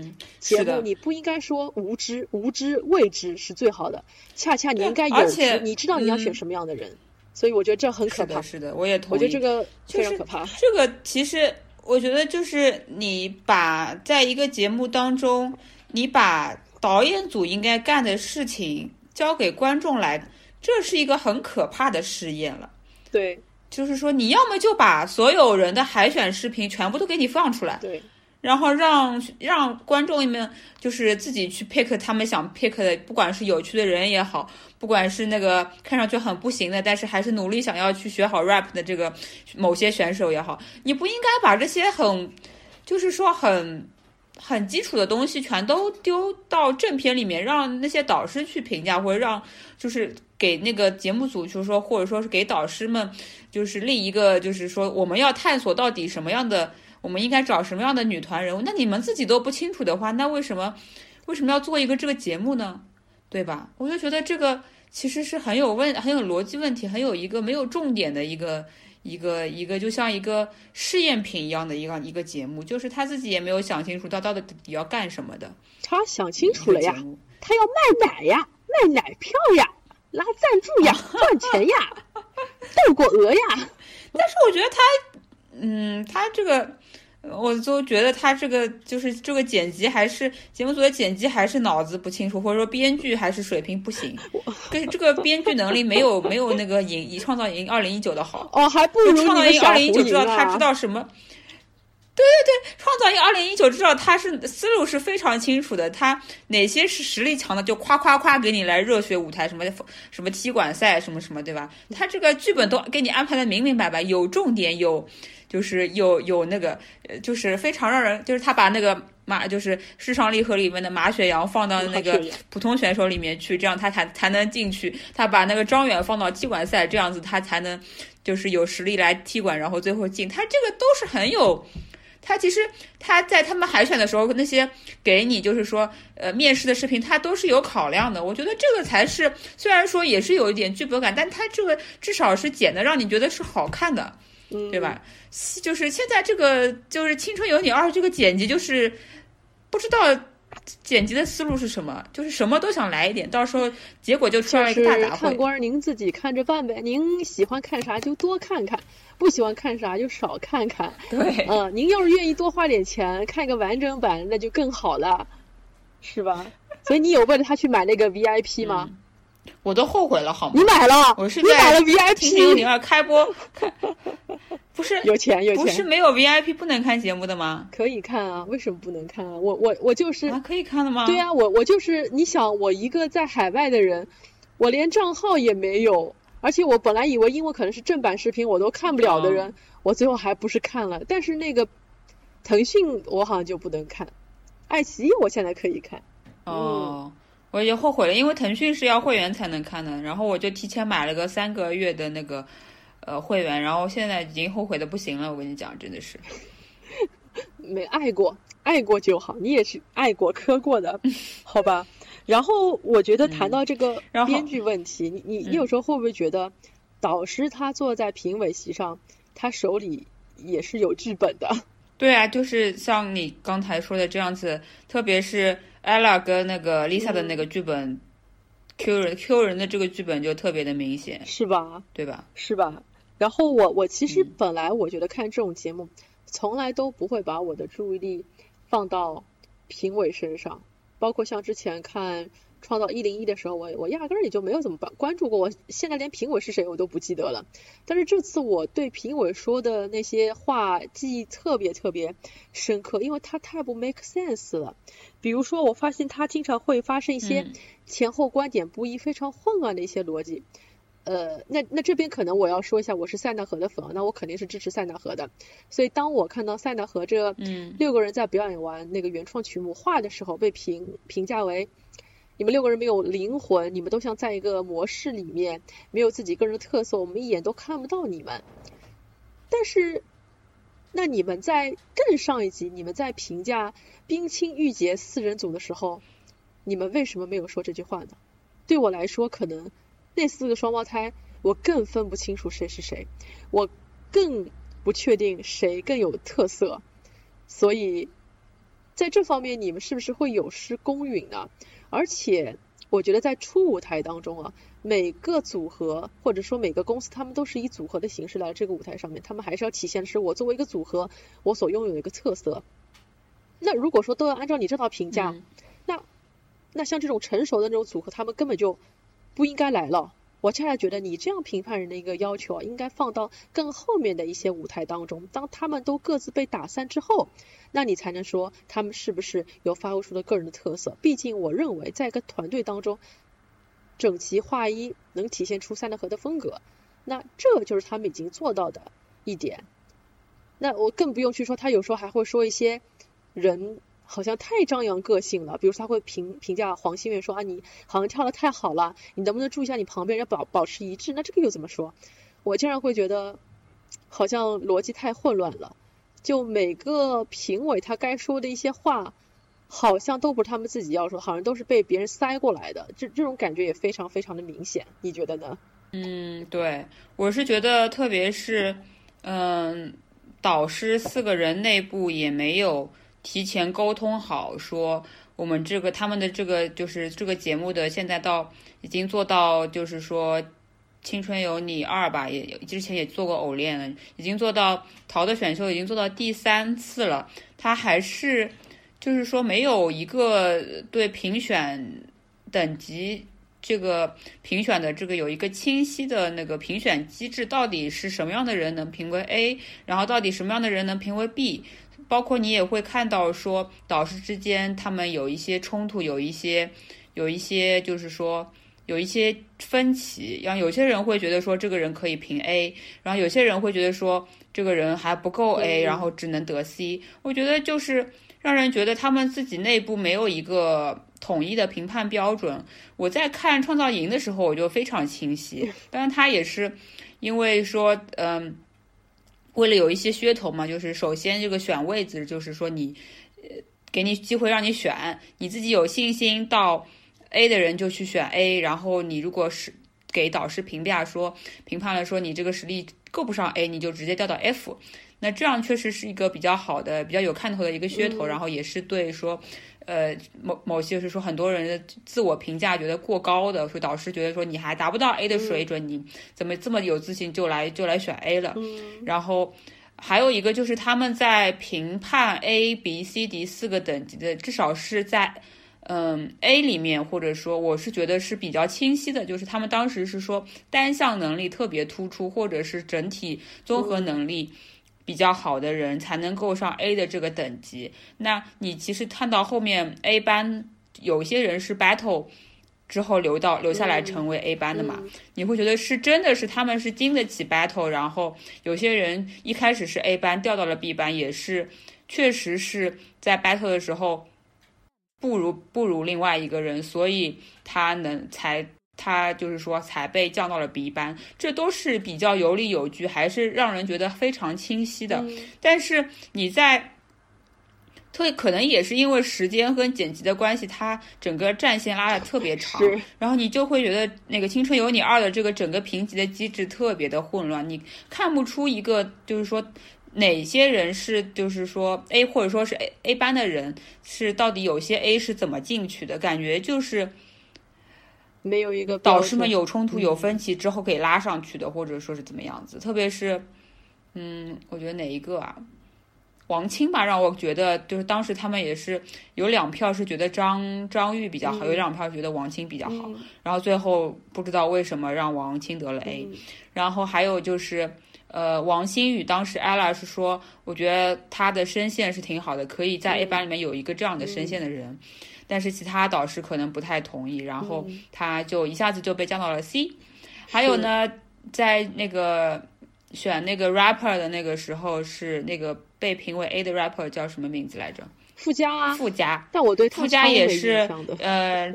节目，你不应该说无知、无知、未知是最好的，恰恰你应该有知，你知道你要选什么样的人，所以我觉得这很可怕。是的，我也同意。我觉得这个非常可怕。这个其实。我觉得就是你把在一个节目当中，你把导演组应该干的事情交给观众来，这是一个很可怕的试验了。对，就是说你要么就把所有人的海选视频全部都给你放出来。对。然后让让观众们就是自己去 pick 他们想 pick 的，不管是有趣的人也好，不管是那个看上去很不行的，但是还是努力想要去学好 rap 的这个某些选手也好，你不应该把这些很，就是说很很基础的东西全都丢到正片里面，让那些导师去评价，或者让就是给那个节目组，就是说或者说是给导师们，就是另一个就是说我们要探索到底什么样的。我们应该找什么样的女团人物？那你们自己都不清楚的话，那为什么为什么要做一个这个节目呢？对吧？我就觉得这个其实是很有问、很有逻辑问题、很有一个没有重点的一个一个一个，就像一个试验品一样的一个一个节目，就是他自己也没有想清楚他到底要干什么的。他想清楚了呀，他要卖奶呀，卖奶票呀，拉赞助呀，[LAUGHS] 赚钱呀，斗过鹅呀。[LAUGHS] 但是我觉得他，嗯，他这个。我都觉得他这个就是这个剪辑还是节目组的剪辑还是脑子不清楚，或者说编剧还是水平不行，跟这个编剧能力没有没有那个影以创造营二零一九的好哦，还不如创造营二零一九知道他知道什么？对对对，创造营二零一九知道他是思路是非常清楚的，他哪些是实力强的就夸夸夸给你来热血舞台什么什么踢馆赛什么什么对吧？他这个剧本都给你安排的明明白白，有重点有。就是有有那个，呃，就是非常让人，就是他把那个马，就是世上离合里面的马雪阳放到那个普通选手里面去，这样他才才能进去。他把那个张远放到踢馆赛，这样子他才能就是有实力来踢馆，然后最后进。他这个都是很有，他其实他在他们海选的时候那些给你就是说呃面试的视频，他都是有考量的。我觉得这个才是，虽然说也是有一点剧本感，但他这个至少是剪的让你觉得是好看的。对吧？就是现在这个就是《青春有你二》这个剪辑，就是不知道剪辑的思路是什么，就是什么都想来一点，到时候结果就出来一个大杂烩。看官您自己看着办呗，您喜欢看啥就多看看，不喜欢看啥就少看看。对，嗯，您要是愿意多花点钱看个完整版，那就更好了，是吧？[LAUGHS] 所以你有为了他去买那个 VIP 吗？我都后悔了，好吗？你买了，我是你买了 VIP。青春有你二开播，[LAUGHS] 不是有钱有钱，不是没有 VIP 不能看节目的吗？可以看啊，为什么不能看啊？我我我就是啊，可以看的吗？对啊，我我就是你想，我一个在海外的人，我连账号也没有，而且我本来以为因为可能是正版视频我都看不了的人，我最后还不是看了。但是那个腾讯我好像就不能看，爱奇艺我现在可以看。哦。我也后悔了，因为腾讯是要会员才能看的，然后我就提前买了个三个月的那个呃会员，然后现在已经后悔的不行了。我跟你讲，真的是 [LAUGHS] 没爱过，爱过就好。你也是爱过、磕过的，好吧？然后我觉得谈到这个编剧问题，你你你有时候会不会觉得导师他坐在评委席上，他手里也是有剧本的？[LAUGHS] 对啊，就是像你刚才说的这样子，特别是。Ella 跟那个 lisa 的那个剧本，q 人 q 人的这个剧本就特别的明显，是吧？对吧？是吧？然后我我其实本来我觉得看这种节目，从来都不会把我的注意力放到评委身上，包括像之前看。创造一零一的时候，我我压根儿也就没有怎么关关注过，我现在连评委是谁我都不记得了。但是这次我对评委说的那些话记忆特别特别深刻，因为他太不 make sense 了。比如说，我发现他经常会发生一些前后观点不一、非常混乱的一些逻辑。呃，那那这边可能我要说一下，我是塞纳河的粉，那我肯定是支持塞纳河的。所以当我看到塞纳河这六个人在表演完那个原创曲目画的时候，被评评价为。你们六个人没有灵魂，你们都像在一个模式里面，没有自己个人的特色，我们一眼都看不到你们。但是，那你们在更上一级，你们在评价冰清玉洁四人组的时候，你们为什么没有说这句话呢？对我来说，可能那四个双胞胎，我更分不清楚谁是谁，我更不确定谁更有特色，所以在这方面，你们是不是会有失公允呢？而且，我觉得在初舞台当中啊，每个组合或者说每个公司，他们都是以组合的形式来这个舞台上面，他们还是要体现的是我作为一个组合，我所拥有的一个特色。那如果说都要按照你这套评价，那那像这种成熟的那种组合，他们根本就不应该来了。我恰恰觉得你这样评判人的一个要求，应该放到更后面的一些舞台当中，当他们都各自被打散之后。那你才能说他们是不是有发挥出的个人的特色？毕竟我认为，在一个团队当中，整齐划一能体现出三德河的风格，那这就是他们已经做到的一点。那我更不用去说，他有时候还会说一些人好像太张扬个性了，比如他会评评价黄心月说啊，你好像跳的太好了，你能不能注意一下你旁边要保保持一致？那这个又怎么说？我竟然会觉得好像逻辑太混乱了。就每个评委他该说的一些话，好像都不是他们自己要说，好像都是被别人塞过来的。这这种感觉也非常非常的明显，你觉得呢？嗯，对，我是觉得，特别是，嗯，导师四个人内部也没有提前沟通好，说我们这个他们的这个就是这个节目的现在到已经做到，就是说。青春有你二吧，也之前也做过偶练了，已经做到淘的选秀，已经做到第三次了。他还是就是说没有一个对评选等级这个评选的这个有一个清晰的那个评选机制，到底是什么样的人能评为 A，然后到底什么样的人能评为 B，包括你也会看到说导师之间他们有一些冲突，有一些有一些就是说。有一些分歧，然后有些人会觉得说这个人可以评 A，然后有些人会觉得说这个人还不够 A，然后只能得 C。我觉得就是让人觉得他们自己内部没有一个统一的评判标准。我在看创造营的时候，我就非常清晰。当然，他也是因为说，嗯，为了有一些噱头嘛，就是首先这个选位置，就是说你，呃，给你机会让你选，你自己有信心到。A 的人就去选 A，然后你如果是给导师评价说评判了说你这个实力够不上 A，你就直接调到 F，那这样确实是一个比较好的、比较有看头的一个噱头，然后也是对说，呃，某某些是说很多人的自我评价觉得过高的，说导师觉得说你还达不到 A 的水准，你怎么这么有自信就来就来选 A 了？然后还有一个就是他们在评判 A、B、C、D 四个等级的，至少是在。嗯，A 里面或者说我是觉得是比较清晰的，就是他们当时是说单项能力特别突出，或者是整体综合能力比较好的人才能够上 A 的这个等级。那你其实看到后面 A 班有些人是 battle 之后留到留下来成为 A 班的嘛？你会觉得是真的是他们是经得起 battle，然后有些人一开始是 A 班调到了 B 班，也是确实是在 battle 的时候。不如不如另外一个人，所以他能才他就是说才被降到了 B 班，这都是比较有理有据，还是让人觉得非常清晰的。但是你在特可能也是因为时间和剪辑的关系，它整个战线拉的特别长，然后你就会觉得那个《青春有你二》的这个整个评级的机制特别的混乱，你看不出一个就是说。哪些人是就是说 A 或者说是 A A 班的人是到底有些 A 是怎么进去的？感觉就是没有一个导师们有冲突有分歧之后给拉上去的，或者说是怎么样子？特别是嗯，我觉得哪一个啊？王清吧，让我觉得就是当时他们也是有两票是觉得张张玉比较好，有两票觉得王清比较好，然后最后不知道为什么让王清得了 A，然后还有就是。呃，王新宇当时 ella 是说，我觉得他的声线是挺好的，可以在 A 班里面有一个这样的声线的人，但是其他导师可能不太同意，然后他就一下子就被降到了 C。还有呢，在那个选那个 rapper 的那个时候，是那个被评为 A 的 rapper 叫什么名字来着？附加啊，附加。但我对附加也是呃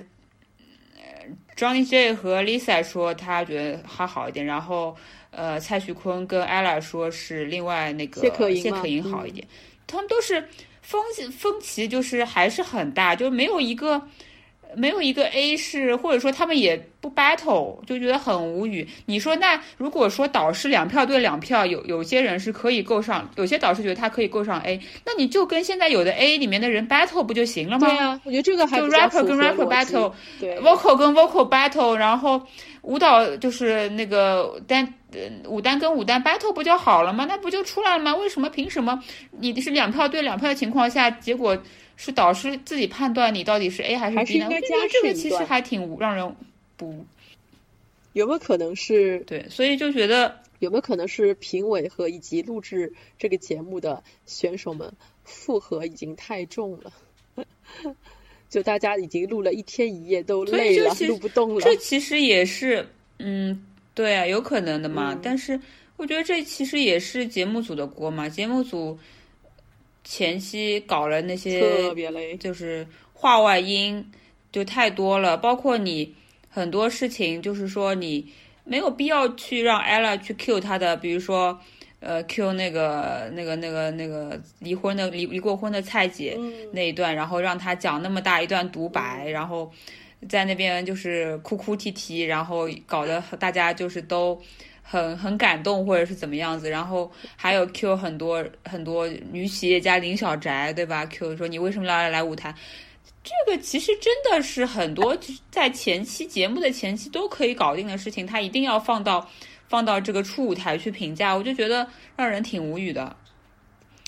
，Johnny J 和 Lisa 说他觉得还好一点，然后。呃，蔡徐坤跟 ella 说是另外那个谢可寅好一点，他们都是分分歧，就是还是很大，就没有一个没有一个 A 是，或者说他们也不 battle，就觉得很无语。你说那如果说导师两票对两票，有有些人是可以够上，有些导师觉得他可以够上 A，那你就跟现在有的 A 里面的人 battle 不就行了吗？对啊，我觉得这个还就 rapper 跟 rapper battle，对，vocal 跟 vocal battle，然后。舞蹈就是那个单，舞单跟五单 battle 不就好了吗？那不就出来了吗？为什么凭什么你是两票对两票的情况下，结果是导师自己判断你到底是 A 还是 B 呢？我觉得这个其实还挺让人不。有没有可能是？对，所以就觉得有没有可能是评委和以及录制这个节目的选手们负荷已经太重了？[LAUGHS] 就大家已经录了一天一夜都累了，录不动了。这其实也是，嗯，对啊，有可能的嘛。但是我觉得这其实也是节目组的锅嘛。节目组前期搞了那些特别累，就是话外音就太多了。包括你很多事情，就是说你没有必要去让 ella 去 cue 他的，比如说呃，Q 那个那个那个那个离婚的离离过婚的蔡姐那一段，然后让他讲那么大一段独白，然后在那边就是哭哭啼啼，然后搞得大家就是都很很感动或者是怎么样子，然后还有 Q 很多很多女企业家林小宅对吧？Q 说你为什么要来舞台？这个其实真的是很多在前期节目的前期都可以搞定的事情，他一定要放到。放到这个初舞台去评价，我就觉得让人挺无语的，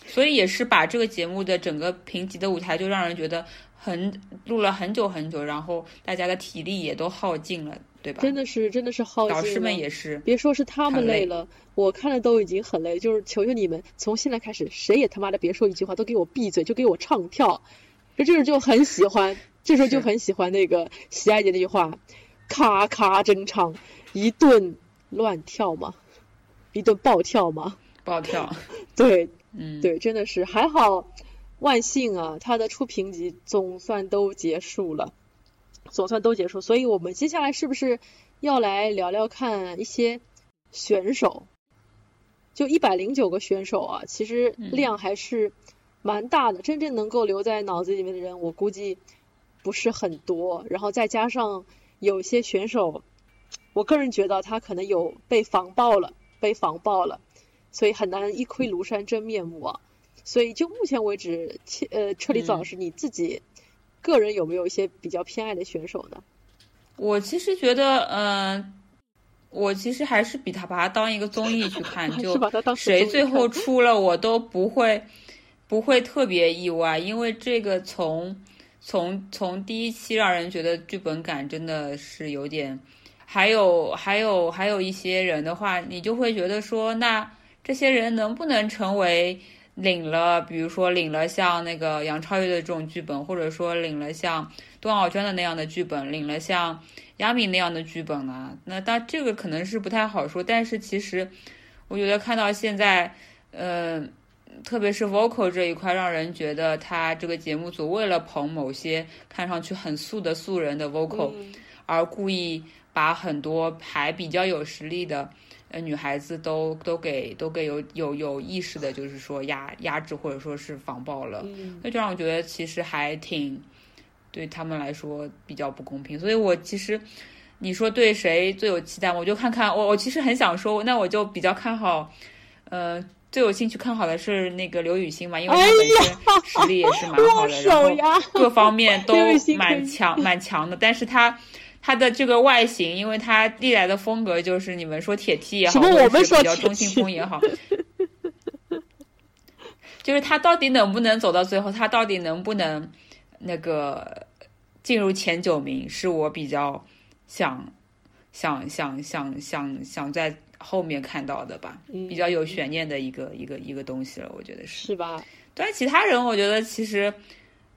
所以也是把这个节目的整个评级的舞台就让人觉得很录了很久很久，然后大家的体力也都耗尽了，对吧？真的是真的是耗尽了。导师们也是，别说是他们累了，我看了都已经很累。就是求求你们，从现在开始，谁也他妈的别说一句话，都给我闭嘴，就给我唱跳。这就是就很喜欢，这时候就很喜欢那个喜爱姐那句话，咔咔真唱一顿。乱跳嘛？一顿暴跳嘛？暴跳。[LAUGHS] 对，嗯，对，真的是还好，万幸啊，他的初评级总算都结束了，总算都结束。所以我们接下来是不是要来聊聊看一些选手？就一百零九个选手啊，其实量还是蛮大的，真正能够留在脑子里面的人，我估计不是很多。然后再加上有些选手。我个人觉得他可能有被防爆了，被防爆了，所以很难一窥庐山真面目啊。所以就目前为止，呃，车厘子老师你自己个人有没有一些比较偏爱的选手呢？我其实觉得，嗯，我其实还是比他把他当一个综艺去看，[LAUGHS] 就谁最后出了我都不会不会特别意外，因为这个从从从第一期让人觉得剧本感真的是有点。还有还有还有一些人的话，你就会觉得说，那这些人能不能成为领了，比如说领了像那个杨超越的这种剧本，或者说领了像段奥娟的那样的剧本，领了像杨幂那样的剧本呢？那但这个可能是不太好说。但是其实，我觉得看到现在，呃，特别是 vocal 这一块，让人觉得他这个节目组为了捧某些看上去很素的素人的 vocal，而故意。把很多还比较有实力的呃女孩子都都给都给有有有意识的，就是说压压制或者说是防爆了，那就让我觉得其实还挺对他们来说比较不公平。所以我其实你说对谁最有期待，我就看看我我其实很想说，那我就比较看好，呃最有兴趣看好的是那个刘雨欣嘛，因为她本身实力也是蛮好的，[LAUGHS] 然后各方面 [LAUGHS] 都蛮强蛮强的，但是她。他的这个外形，因为他历来的风格就是你们说铁梯也好，或者是比较中性风也好，[LAUGHS] 就是他到底能不能走到最后，他到底能不能那个进入前九名，是我比较想想想想想想在后面看到的吧，比较有悬念的一个一个一个东西了，我觉得是是吧？对其他人，我觉得其实。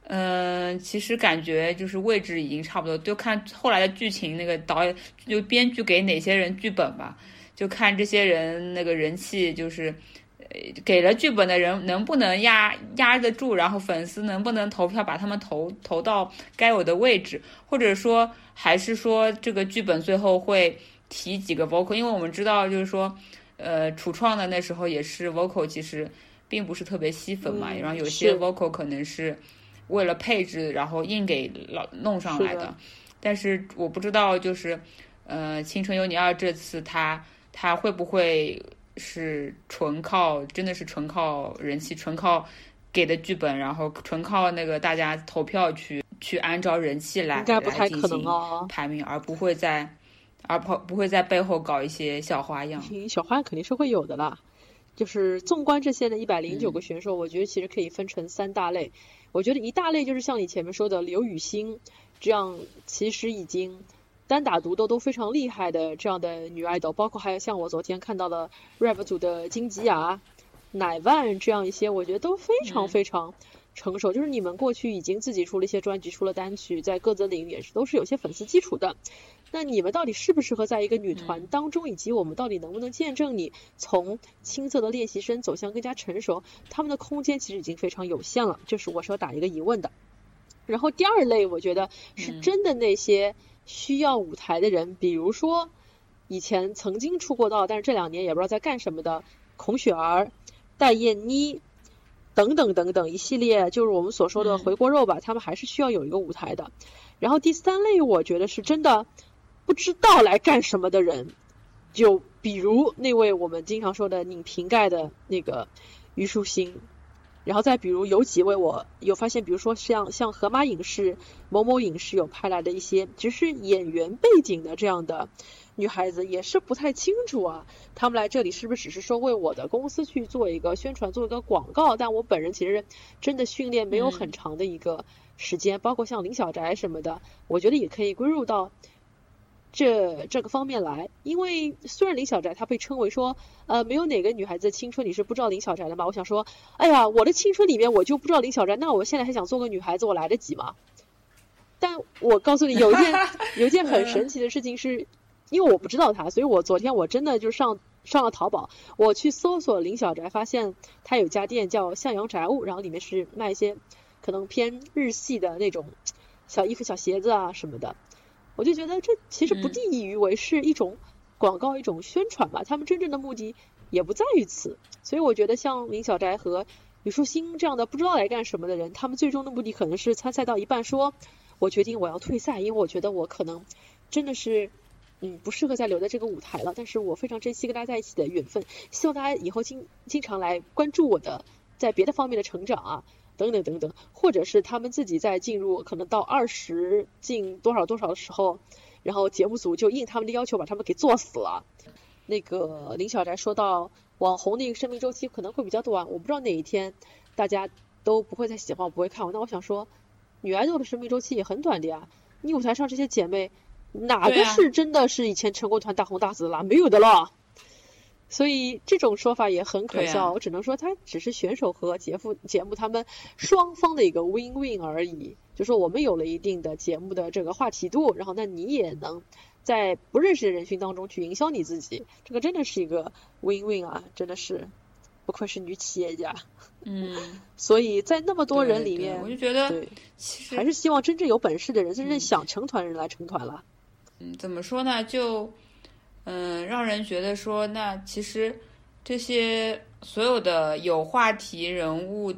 嗯，其实感觉就是位置已经差不多，就看后来的剧情，那个导演就编剧给哪些人剧本吧，就看这些人那个人气，就是呃给了剧本的人能不能压压得住，然后粉丝能不能投票把他们投投到该有的位置，或者说还是说这个剧本最后会提几个 vocal，因为我们知道就是说，呃，楚创的那时候也是 vocal，其实并不是特别吸粉嘛，然后有些 vocal 可能是。为了配置，然后硬给老弄上来的，但是我不知道，就是呃，《青春有你二》这次他他会不会是纯靠，真的是纯靠人气，纯靠给的剧本，然后纯靠那个大家投票去去按照人气来来进行排名，而不会在而不不会在背后搞一些小花样。小花样肯定是会有的啦。就是纵观这些的一百零九个选手，我觉得其实可以分成三大类。我觉得一大类就是像你前面说的刘雨昕这样，其实已经单打独斗都非常厉害的这样的女爱豆，包括还有像我昨天看到的 rap 组的金吉雅、乃万这样一些，我觉得都非常非常成熟。就是你们过去已经自己出了一些专辑、出了单曲，在各自领域也是都是有些粉丝基础的。那你们到底适不适合在一个女团当中，以及我们到底能不能见证你从青涩的练习生走向更加成熟？他们的空间其实已经非常有限了，这是我是要打一个疑问的。然后第二类，我觉得是真的那些需要舞台的人，比如说以前曾经出过道，但是这两年也不知道在干什么的孔雪儿、戴燕妮等等等等一系列，就是我们所说的回锅肉吧，他们还是需要有一个舞台的。然后第三类，我觉得是真的不知道来干什么的人，就比如那位我们经常说的拧瓶盖的那个虞书欣。然后再比如有几位我有发现，比如说像像河马影视、某某影视有派来的一些只是演员背景的这样的女孩子，也是不太清楚啊。他们来这里是不是只是说为我的公司去做一个宣传、做一个广告？但我本人其实真的训练没有很长的一个时间，包括像林小宅什么的，我觉得也可以归入到。这这个方面来，因为虽然林小宅她被称为说，呃，没有哪个女孩子青春你是不知道林小宅的嘛。我想说，哎呀，我的青春里面我就不知道林小宅，那我现在还想做个女孩子，我来得及吗？但我告诉你，有一件 [LAUGHS] 有一件很神奇的事情是，因为我不知道她，所以我昨天我真的就上上了淘宝，我去搜索林小宅，发现她有家店叫向阳宅物，然后里面是卖一些可能偏日系的那种小衣服、小鞋子啊什么的。我就觉得这其实不地于为是一种广告、一种宣传吧。他们真正的目的也不在于此。所以我觉得像林小宅和虞书欣这样的不知道来干什么的人，他们最终的目的可能是参赛到一半说：“我决定我要退赛，因为我觉得我可能真的是嗯不适合再留在这个舞台了。但是我非常珍惜跟大家在一起的缘分，希望大家以后经经常来关注我的在别的方面的成长啊。”等等等等，或者是他们自己在进入可能到二十进多少多少的时候，然后节目组就应他们的要求把他们给做死了。那个林小宅说到网红那个生命周期可能会比较短，我不知道哪一天大家都不会再喜欢我，不会看我。那我想说，女爱豆的生命周期也很短的呀。你舞台上这些姐妹，哪个是真的是以前成功团大红大紫的啦？没有的了。所以这种说法也很可笑，我只能说他只是选手和节目节目他们双方的一个 win win 而已。就说我们有了一定的节目的这个话题度，然后那你也能在不认识的人群当中去营销你自己，这个真的是一个 win win 啊，真的是不愧是女企业家。嗯，所以在那么多人里面，我就觉得对，还是希望真正有本事的人，真正想成团的人来成团了。嗯，怎么说呢？就。嗯，让人觉得说，那其实这些所有的有话题人物，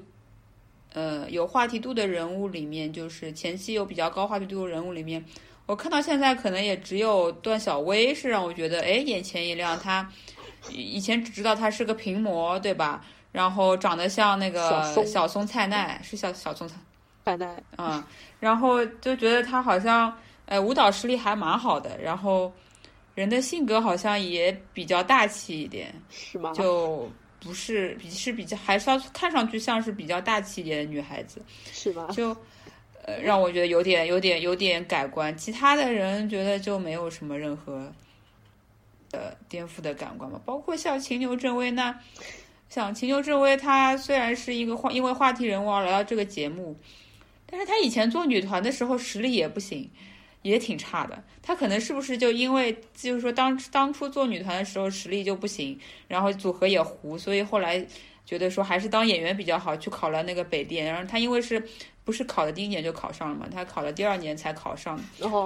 呃，有话题度的人物里面，就是前期有比较高话题度的人物里面，我看到现在可能也只有段小薇是让我觉得，哎，眼前一亮。她以前只知道她是个屏模，对吧？然后长得像那个小松菜奈，是小小松菜菜奈，嗯，然后就觉得她好像，呃，舞蹈实力还蛮好的，然后。人的性格好像也比较大气一点，是吗？就不是比是比较，还是要看上去像是比较大气一点的女孩子，是吗？就呃，让我觉得有点、有点、有点改观。其他的人觉得就没有什么任何的颠覆的感官吧。包括像秦牛正威那，像秦牛正威，他虽然是一个话因为话题人物而来到这个节目，但是他以前做女团的时候实力也不行。也挺差的，他可能是不是就因为就是说当当初做女团的时候实力就不行，然后组合也糊，所以后来觉得说还是当演员比较好，去考了那个北电。然后他因为是不是考的第一年就考上了嘛，他考了第二年才考上。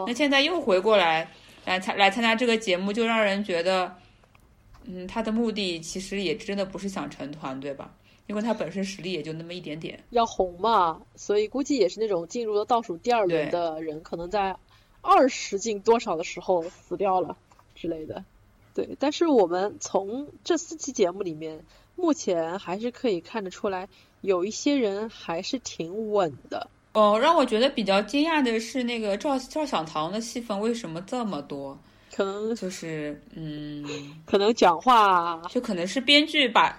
那现在又回过来来参来参加这个节目，就让人觉得，嗯，他的目的其实也真的不是想成团，对吧？因为他本身实力也就那么一点点，要红嘛，所以估计也是那种进入了倒数第二轮的人，可能在。二十进多少的时候死掉了之类的，对。但是我们从这四期节目里面，目前还是可以看得出来，有一些人还是挺稳的。哦，让我觉得比较惊讶的是，那个赵赵小棠的戏份为什么这么多？可能就是嗯，[LAUGHS] 可能讲话就可能是编剧把，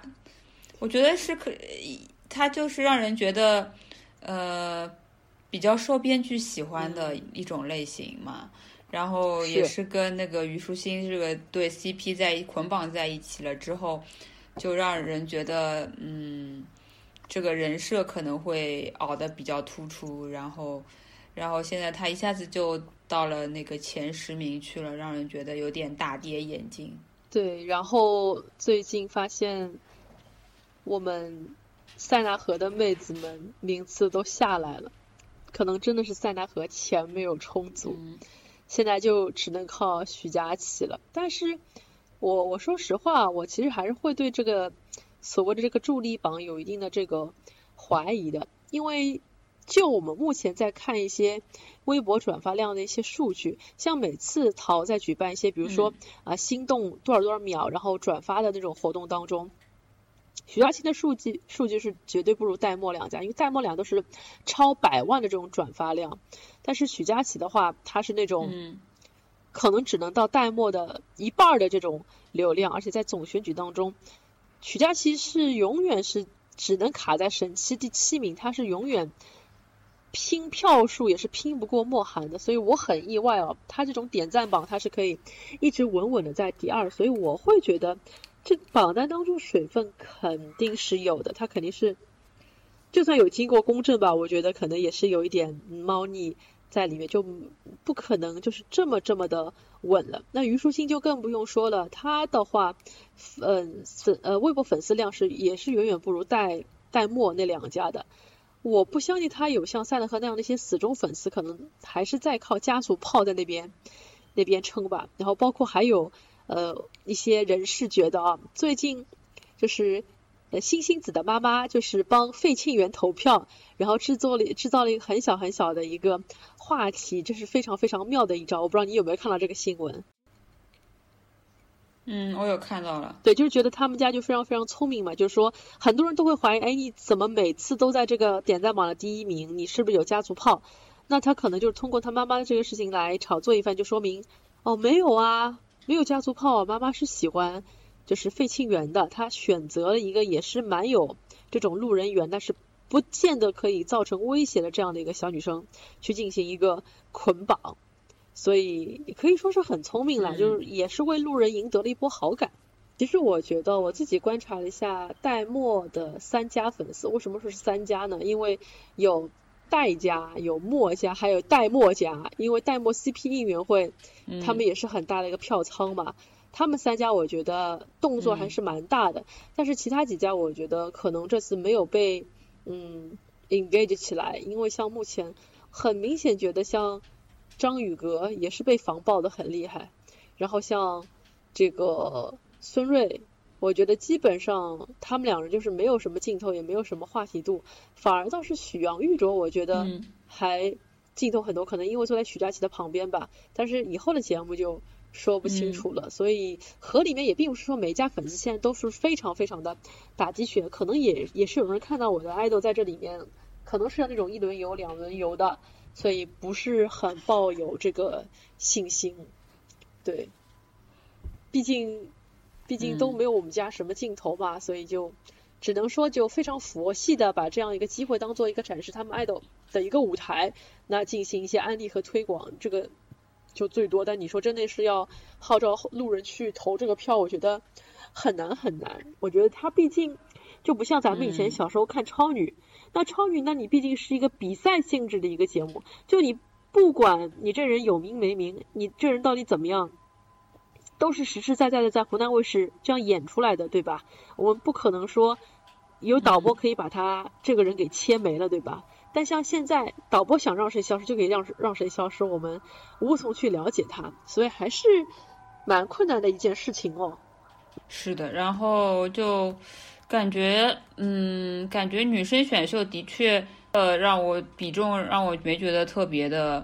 我觉得是可，他就是让人觉得呃。比较受编剧喜欢的一种类型嘛，然后也是跟那个虞书欣这个对 CP 在捆绑在一起了之后，就让人觉得嗯，这个人设可能会熬得比较突出，然后，然后现在他一下子就到了那个前十名去了，让人觉得有点大跌眼镜。对，然后最近发现我们塞纳河的妹子们名次都下来了。可能真的是塞纳河钱没有充足，现在就只能靠徐佳琪了。但是我我说实话，我其实还是会对这个所谓的这个助力榜有一定的这个怀疑的，因为就我们目前在看一些微博转发量的一些数据，像每次淘在举办一些，比如说啊心动多少多少秒，然后转发的那种活动当中。徐佳琪的数据数据是绝对不如戴墨两家，因为戴墨两都是超百万的这种转发量，但是许佳琪的话，他是那种可能只能到戴墨的一半的这种流量，而且在总选举当中，许佳琪是永远是只能卡在省七第七名，他是永远拼票数也是拼不过莫寒的，所以我很意外哦，他这种点赞榜他是可以一直稳稳的在第二，所以我会觉得。这榜单当中水分肯定是有的，它肯定是，就算有经过公证吧，我觉得可能也是有一点猫腻在里面，就不可能就是这么这么的稳了。那虞书欣就更不用说了，他的话，嗯粉呃微博粉丝量是也是远远不如戴戴墨那两家的。我不相信他有像赛德克那样的一些死忠粉丝，可能还是在靠家族炮在那边那边撑吧。然后包括还有。呃，一些人士觉得啊，最近就是呃星星子的妈妈就是帮费庆元投票，然后制作了制造了一个很小很小的一个话题，这是非常非常妙的一招。我不知道你有没有看到这个新闻？嗯，我有看到了。对，就是觉得他们家就非常非常聪明嘛，就是说很多人都会怀疑，哎，你怎么每次都在这个点赞榜的第一名？你是不是有家族炮？那他可能就是通过他妈妈的这个事情来炒作一番，就说明哦，没有啊。没有家族炮，妈妈是喜欢就是费庆元的，她选择了一个也是蛮有这种路人缘，但是不见得可以造成威胁的这样的一个小女生去进行一个捆绑，所以可以说是很聪明了，就是也是为路人赢得了一波好感。其实我觉得我自己观察了一下戴墨的三家粉丝，为什么说是三家呢？因为有。戴家有墨家，还有戴墨家，因为戴墨 CP 应援会，他们也是很大的一个票仓嘛。他们三家我觉得动作还是蛮大的，但是其他几家我觉得可能这次没有被嗯 engage 起来，因为像目前很明显觉得像张宇格也是被防爆的很厉害，然后像这个孙瑞。我觉得基本上他们两人就是没有什么镜头，也没有什么话题度，反而倒是许杨玉卓，我觉得还镜头很多，可能因为坐在许佳琪的旁边吧。但是以后的节目就说不清楚了。所以盒里面也并不是说每家粉丝现在都是非常非常的打鸡血，可能也也是有人看到我的爱豆在这里面，可能是那种一轮游、两轮游的，所以不是很抱有这个信心。对，毕竟。毕竟都没有我们家什么镜头嘛，所以就只能说就非常佛系的把这样一个机会当做一个展示他们爱豆的一个舞台，那进行一些安利和推广，这个就最多。但你说真的是要号召路人去投这个票，我觉得很难很难。我觉得他毕竟就不像咱们以前小时候看超女，那超女那你毕竟是一个比赛性质的一个节目，就你不管你这人有名没名，你这人到底怎么样。都是实实在在的在湖南卫视这样演出来的，对吧？我们不可能说有导播可以把他这个人给切没了，对吧？但像现在导播想让谁消失就可以让让谁消失，我们无从去了解他，所以还是蛮困难的一件事情哦。是的，然后就感觉，嗯，感觉女生选秀的确，呃，让我比重让我没觉得特别的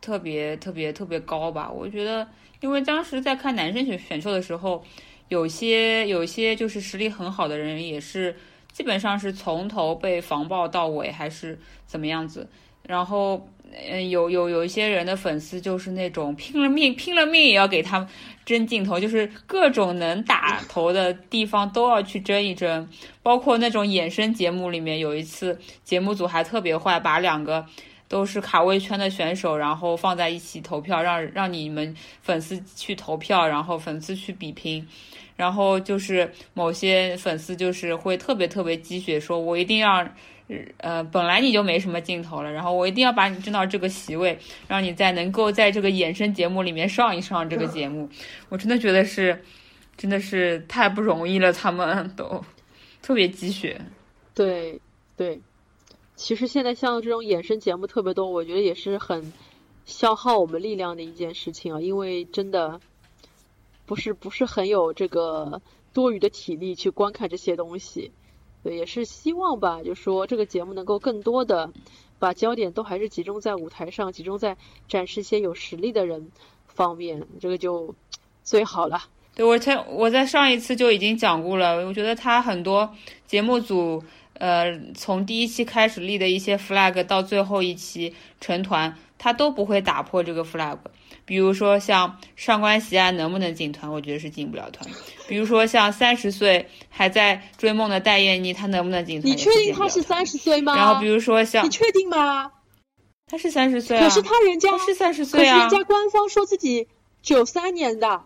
特别特别特别高吧？我觉得。因为当时在看男生选选秀的时候，有些有些就是实力很好的人，也是基本上是从头被防爆到尾，还是怎么样子。然后，嗯，有有有一些人的粉丝就是那种拼了命拼了命也要给他争镜头，就是各种能打头的地方都要去争一争。包括那种衍生节目里面，有一次节目组还特别坏，把两个。都是卡位圈的选手，然后放在一起投票，让让你们粉丝去投票，然后粉丝去比拼，然后就是某些粉丝就是会特别特别积雪，说我一定要，呃，本来你就没什么镜头了，然后我一定要把你争到这个席位，让你在能够在这个衍生节目里面上一上这个节目，我真的觉得是，真的是太不容易了，他们都特别积雪，对对。其实现在像这种衍生节目特别多，我觉得也是很消耗我们力量的一件事情啊。因为真的，不是不是很有这个多余的体力去观看这些东西。对，也是希望吧，就说这个节目能够更多的把焦点都还是集中在舞台上，集中在展示一些有实力的人方面，这个就最好了。对我在我在上一次就已经讲过了，我觉得他很多节目组，呃，从第一期开始立的一些 flag 到最后一期成团，他都不会打破这个 flag。比如说像上官喜爱能不能进团，我觉得是进不了团。比如说像三十岁还在追梦的戴燕妮，她能不能进团？你确定她是三十岁吗？然后比如说像你确定吗？她是三十岁啊。可是他人家是三十岁啊。可是人家官方说自己九三年的。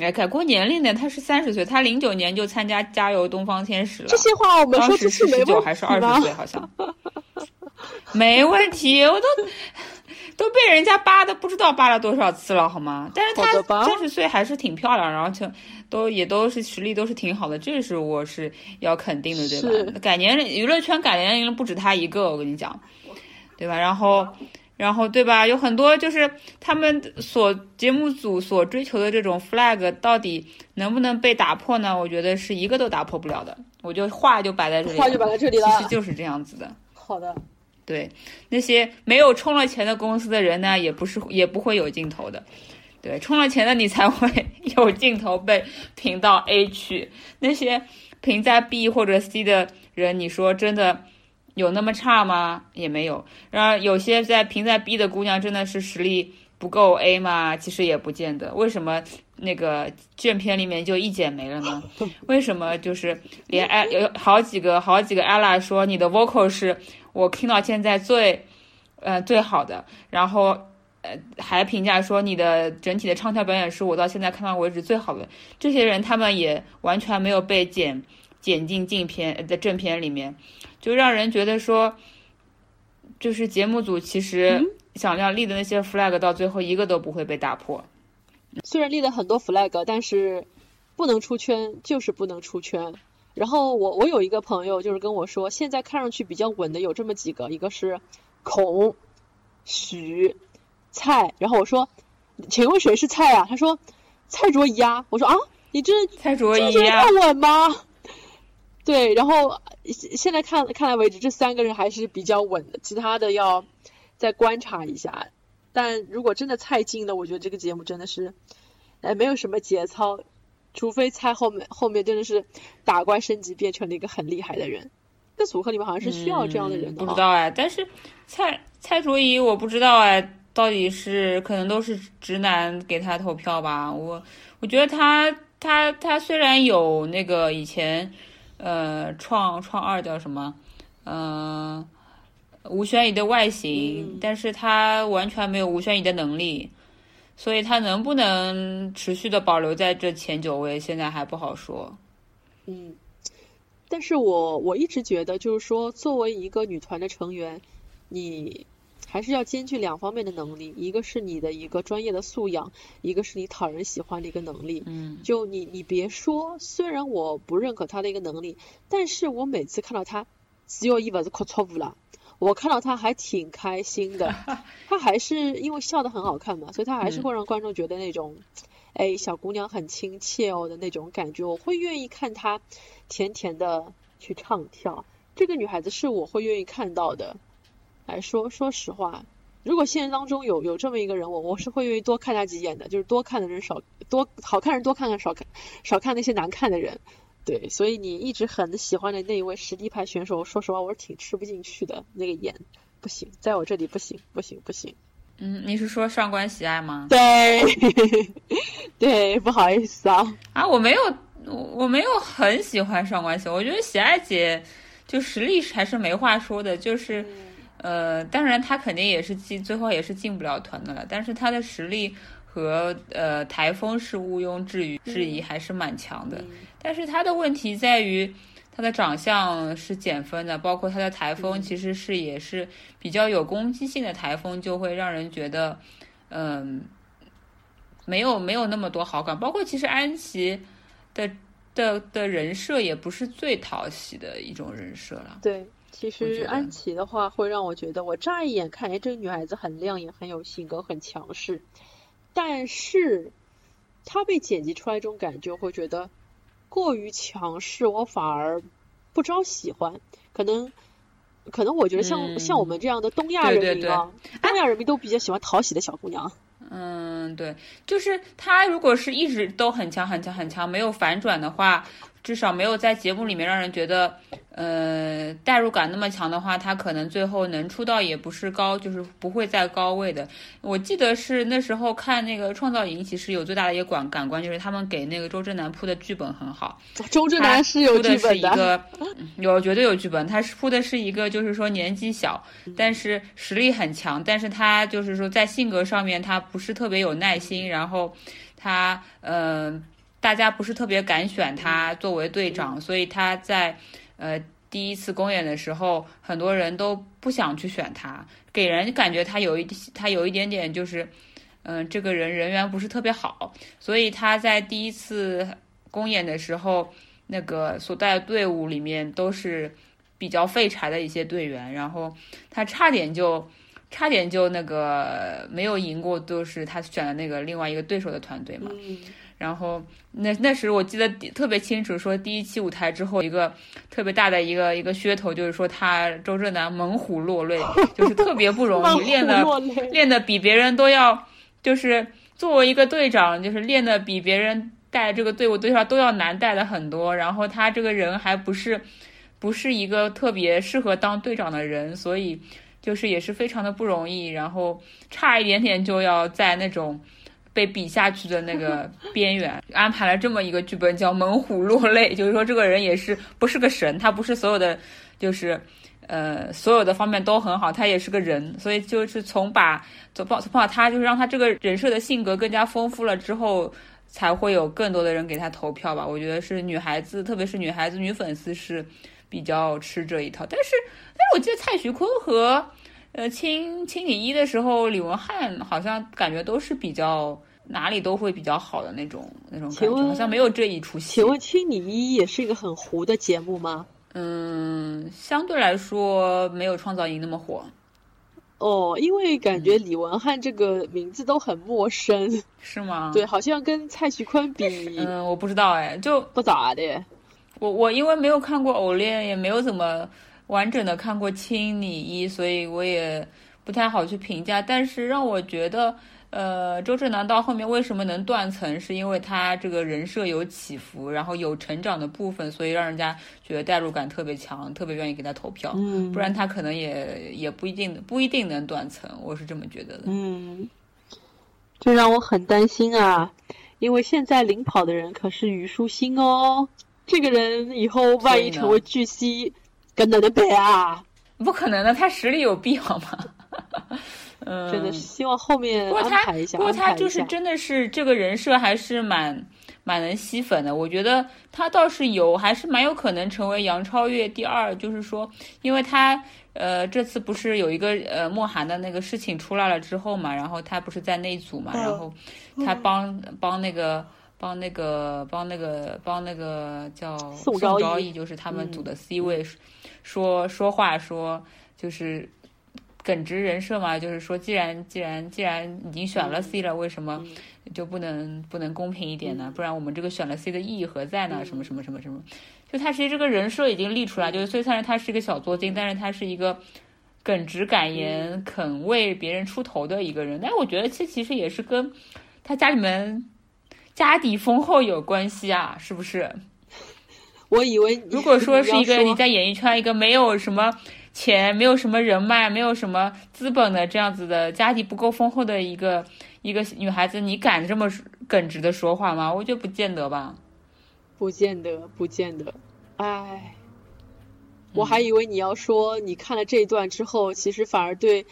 哎，改过年龄的，他是三十岁，他零九年就参加《加油东方天使》了。这些话我们说是十九还是二十岁？好像 [LAUGHS] 没问题，我都都被人家扒的不知道扒了多少次了，好吗？但是他三十岁还是挺漂亮，然后就都也都是实力都是挺好的，这是我是要肯定的，对吧？改年龄，娱乐圈改年龄不止他一个，我跟你讲，对吧？然后。然后对吧？有很多就是他们所节目组所追求的这种 flag，到底能不能被打破呢？我觉得是一个都打破不了的。我就话就摆在这里，话就摆在这里了，其实就是这样子的。好的，对那些没有充了钱的公司的人呢，也不是也不会有镜头的。对，充了钱的你才会有镜头被评到 A 区。那些评在 B 或者 C 的人，你说真的？有那么差吗？也没有。然而有些在评在 B 的姑娘真的是实力不够 A 吗？其实也不见得。为什么那个卷片里面就一剪没了呢？[LAUGHS] 为什么就是连艾有好几个好几个 ella 说你的 vocal 是我听到现在最呃最好的，然后呃还评价说你的整体的唱跳表演是我到现在看到为止最好的。这些人他们也完全没有被剪剪进镜片的正片里面。就让人觉得说，就是节目组其实想要立的那些 flag，到最后一个都不会被打破。虽然立了很多 flag，但是不能出圈，就是不能出圈。然后我我有一个朋友就是跟我说，现在看上去比较稳的有这么几个，一个是孔、许、蔡。然后我说，请问谁是蔡啊？他说蔡卓宜啊。我说啊，你这蔡卓宜啊，稳吗？对，然后现在看看来为止，这三个人还是比较稳的，其他的要再观察一下。但如果真的蔡进了，我觉得这个节目真的是，哎，没有什么节操，除非蔡后面后面真的是打怪升级变成了一个很厉害的人。这组合里面好像是需要这样的人的。不知道哎，但是蔡蔡卓宜我不知道哎，到底是可能都是直男给他投票吧？我我觉得他他他虽然有那个以前。呃，创创二叫什么？嗯，吴宣仪的外形，但是他完全没有吴宣仪的能力，所以他能不能持续的保留在这前九位，现在还不好说。嗯，但是我我一直觉得，就是说，作为一个女团的成员，你。还是要兼具两方面的能力，一个是你的一个专业的素养，一个是你讨人喜欢的一个能力。嗯，就你你别说，虽然我不认可他的一个能力，但是我每次看到他，只要一把是哭错误了，我看到他还挺开心的，[LAUGHS] 他还是因为笑得很好看嘛，所以他还是会让观众觉得那种，哎，小姑娘很亲切哦的那种感觉，我会愿意看她甜甜的去唱跳，这个女孩子是我会愿意看到的。来说，说实话，如果现实当中有有这么一个人，我我是会愿意多看他几眼的，就是多看的人少，多好看人多看看，少看少看那些难看的人。对，所以你一直很喜欢的那一位实力派选手，说实话我是挺吃不进去的，那个眼不行，在我这里不行，不行，不行。嗯，你是说上官喜爱吗？对，[LAUGHS] 对，不好意思啊。啊，我没有，我没有很喜欢上官喜，我觉得喜爱姐就实力还是没话说的，就是。呃，当然他肯定也是进，最后也是进不了团的了。但是他的实力和呃台风是毋庸置疑，质疑还是蛮强的。但是他的问题在于他的长相是减分的，包括他的台风其实是也是比较有攻击性的台风，就会让人觉得嗯没有没有那么多好感。包括其实安琪的的的人设也不是最讨喜的一种人设了。对。其实安琪的话会让我觉得，我乍一眼看，哎，这个女孩子很亮眼，很有性格，很强势。但是她被剪辑出来这种感觉，会觉得过于强势，我反而不招喜欢。可能可能我觉得像、嗯像我们这样的东亚人民啊，东亚人民都比较喜欢讨喜的小姑娘。嗯，对，就是她如果是一直都很强很强很强，没有反转的话，至少没有在节目里面让人觉得，呃，代入感那么强的话，他可能最后能出道也不是高，就是不会在高位的。我记得是那时候看那个《创造营》，其实有最大的一个感感官就是他们给那个周震南铺的剧本很好，[LAUGHS] 周震南是有铺的是剧本一个有绝对有剧本，他是铺的是一个就是说年纪小，但是实力很强，但是他就是说在性格上面他不是特别有耐心，然后他嗯、呃大家不是特别敢选他作为队长，所以他在呃第一次公演的时候，很多人都不想去选他，给人感觉他有一他有一点点就是。嗯，这个人人缘不是特别好，所以他在第一次公演的时候，那个所带的队伍里面都是比较废柴的一些队员，然后他差点就差点就那个没有赢过，就是他选的那个另外一个对手的团队嘛。嗯然后那那时我记得特别清楚，说第一期舞台之后一个特别大的一个一个噱头，就是说他周震南猛虎落泪，[LAUGHS] 就是特别不容易，练的练的比别人都要，就是作为一个队长，就是练的比别人带这个队伍队上都要难带的很多。然后他这个人还不是不是一个特别适合当队长的人，所以就是也是非常的不容易。然后差一点点就要在那种。被比下去的那个 [LAUGHS] 边缘，安排了这么一个剧本叫“猛虎落泪”，[LAUGHS] 就是说这个人也是不是个神，他不是所有的，就是呃所有的方面都很好，他也是个人，所以就是从把从把从把他就是让他这个人设的性格更加丰富了之后，才会有更多的人给他投票吧。我觉得是女孩子，特别是女孩子女粉丝是比较吃这一套，但是但是我记得蔡徐坤和。呃，亲亲你一的时候，李文翰好像感觉都是比较哪里都会比较好的那种那种感觉，好像没有这一出戏。请问《亲你一》也是一个很糊的节目吗？嗯，相对来说没有《创造营》那么火，哦，因为感觉李文翰这个名字都很陌生，[LAUGHS] 是吗？对，好像跟蔡徐坤比 [LAUGHS] 嗯，我不知道哎，就不咋的。我我因为没有看过《偶练》，也没有怎么完整的看过《青你一》，所以我也不太好去评价。但是让我觉得，呃，周震南到后面为什么能断层，是因为他这个人设有起伏，然后有成长的部分，所以让人家觉得代入感特别强，特别愿意给他投票。嗯不然他可能也也不一定不一定能断层，我是这么觉得的。嗯，这让我很担心啊，因为现在领跑的人可是虞书欣哦，这个人以后万一成为巨蜥，跟哪能比啊？不可能的，他实力有必要吗？嗯，[LAUGHS] 真的是希望后面不过他安排一下，不过他就是真的是这个人设还是蛮蛮能吸粉的。我觉得他倒是有，还是蛮有可能成为杨超越第二。就是说，因为他呃这次不是有一个呃莫寒的那个事情出来了之后嘛，然后他不是在内组嘛，嗯然后他帮帮那个。帮那个帮那个帮那个叫宋昭昭仪就是他们组的 C 位，说说话说就是耿直人设嘛，就是说，既然既然既然已经选了 C 了，为什么就不能不能公平一点呢？不然我们这个选了 C 的意义何在呢？什么什么什么什么？就他其实这个人设已经立出来，就是虽然他是一个小作精，但是他是一个耿直敢言、肯为别人出头的一个人。但我觉得这其实也是跟他家里面家底丰厚有关系啊，是不是？我以为如果说是一个你你在演艺圈一个没有什么钱、没有什么人脉、没有什么资本的这样子的家底不够丰厚的一个一个女孩子，你敢这么耿直的说话吗？我觉得不见得吧。不见得，不见得。唉，我还以为你要说你看了这一段之后，其实反而对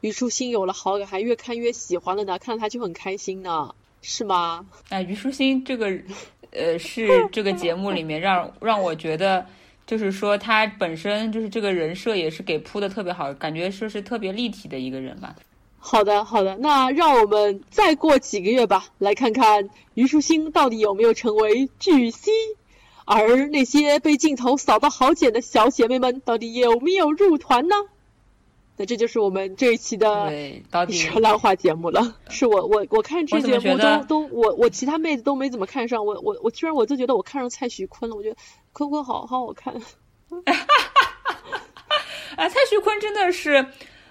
虞书欣有了好感，还越看越喜欢了呢，看了他就很开心呢，是吗？哎，虞书欣这个，呃，是这个节目里面让让我觉得，就是说她本身就是这个人设也是给铺的特别好，感觉说是特别立体的一个人吧。好的，好的，那让我们再过几个月吧，来看看虞书欣到底有没有成为巨星，而那些被镜头扫到好剪的小姐妹们，到底有没有入团呢？那这就是我们这一期的对，到底是浪花节目了。是我我我看这节目都都我我其他妹子都没怎么看上，我我我居然我就觉得我看上蔡徐坤了，我觉得坤坤好好好看。[LAUGHS] 啊，蔡徐坤真的是，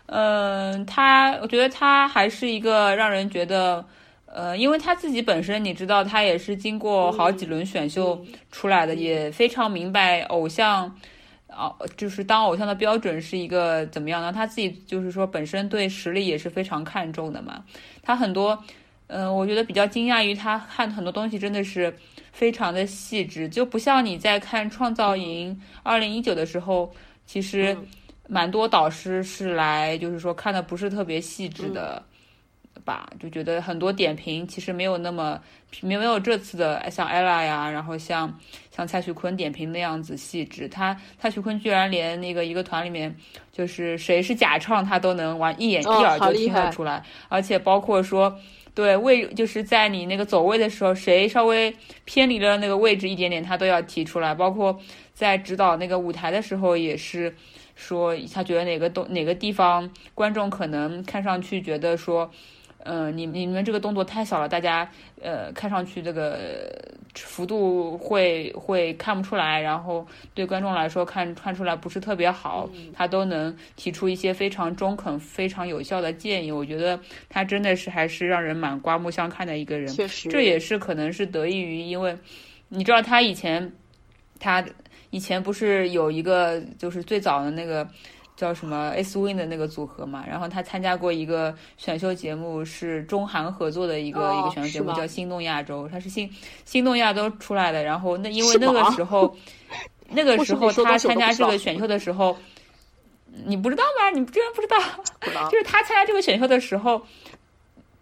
嗯，他我觉得他还是一个让人觉得。呃，因为他自己本身，你知道，他也是经过好几轮选秀出来的，也非常明白偶像，啊，就是当偶像的标准是一个怎么样呢？他自己就是说，本身对实力也是非常看重的嘛。他很多，嗯，我觉得比较惊讶于他看很多东西真的是非常的细致，就不像你在看《创造营二零一九》的时候，其实蛮多导师是来就是说看的不是特别细致的。吧，就觉得很多点评其实没有那么没没有这次的像 ella 呀，然后像像蔡徐坤点评那样子细致。他蔡徐坤居然连那个一个团里面就是谁是假唱，他都能完一眼一耳就听得出来。而且包括说对位，就是在你那个走位的时候，谁稍微偏离了那个位置一点点，他都要提出来。包括在指导那个舞台的时候，也是说他觉得哪个东哪个地方观众可能看上去觉得说。嗯，你你们这个动作太小了，大家呃看上去这个幅度会会看不出来，然后对观众来说看看出来不是特别好，他都能提出一些非常中肯、非常有效的建议。我觉得他真的是还是让人蛮刮目相看的一个人。确实，这也是可能是得益于，因为你知道他以前他以前不是有一个就是最早的那个。叫什么 S Win 的那个组合嘛，然后他参加过一个选秀节目，是中韩合作的一个一个选秀节目，叫《心动亚洲》，他是心心动亚洲出来的。然后那因为那个时候，[LAUGHS] 那个时候他参加这个选秀的时候，你不知道吗？你居然不知道？就是他参加这个选秀的时候，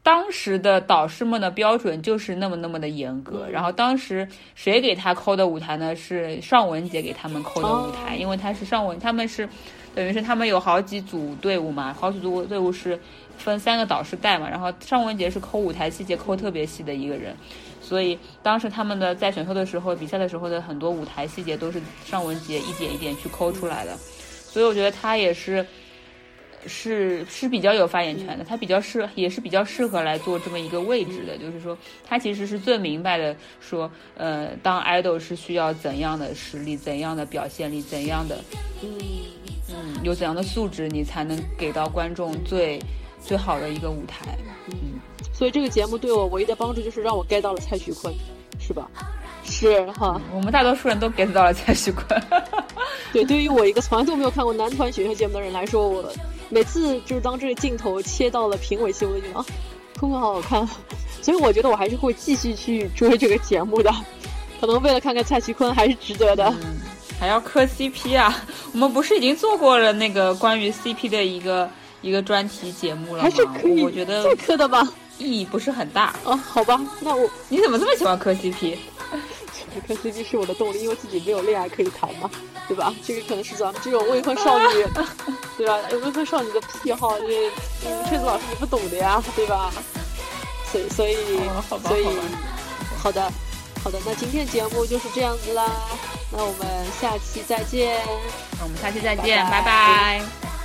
当时的导师们的标准就是那么那么的严格。然后当时谁给他抠的舞台呢？是尚雯婕给他们扣的舞台，因为他是尚雯，他们是。等于是他们有好几组队伍嘛，好几组队伍是分三个导师带嘛，然后尚雯婕是抠舞台细节抠特别细的一个人，所以当时他们的在选秀的时候、比赛的时候的很多舞台细节都是尚雯婕一点一点去抠出来的，所以我觉得他也是是是比较有发言权的，他比较适也是比较适合来做这么一个位置的，就是说他其实是最明白的，说呃当 idol 是需要怎样的实力、怎样的表现力、怎样的嗯。嗯，有怎样的素质，你才能给到观众最最好的一个舞台？嗯，所以这个节目对我唯一的帮助就是让我 get 到了蔡徐坤，是吧？是哈，我们大多数人都 get 到了蔡徐坤。[LAUGHS] 对，对于我一个从来都没有看过男团选秀节目的人来说，我每次就是当这个镜头切到了评委席，我就觉得啊，坤坤好好看。[LAUGHS] 所以我觉得我还是会继续去追这个节目的，可能为了看看蔡徐坤还是值得的。还要磕 CP 啊？[LAUGHS] 我们不是已经做过了那个关于 CP 的一个一个专题节目了吗？还是可以，我觉得再磕的吧，意义不是很大。哦，好吧，那我你怎么这么喜欢磕 CP？磕 CP 是我的动力，因为自己没有恋爱可以谈嘛，对吧？这个可能是咱们这种未婚少女，[LAUGHS] 对吧？未婚少女的癖好，这嗯，翠子老师你不懂的呀，对吧？所以所以所以好的。好的，那今天节目就是这样子啦，那我们下期再见。那我们下期再见，拜拜。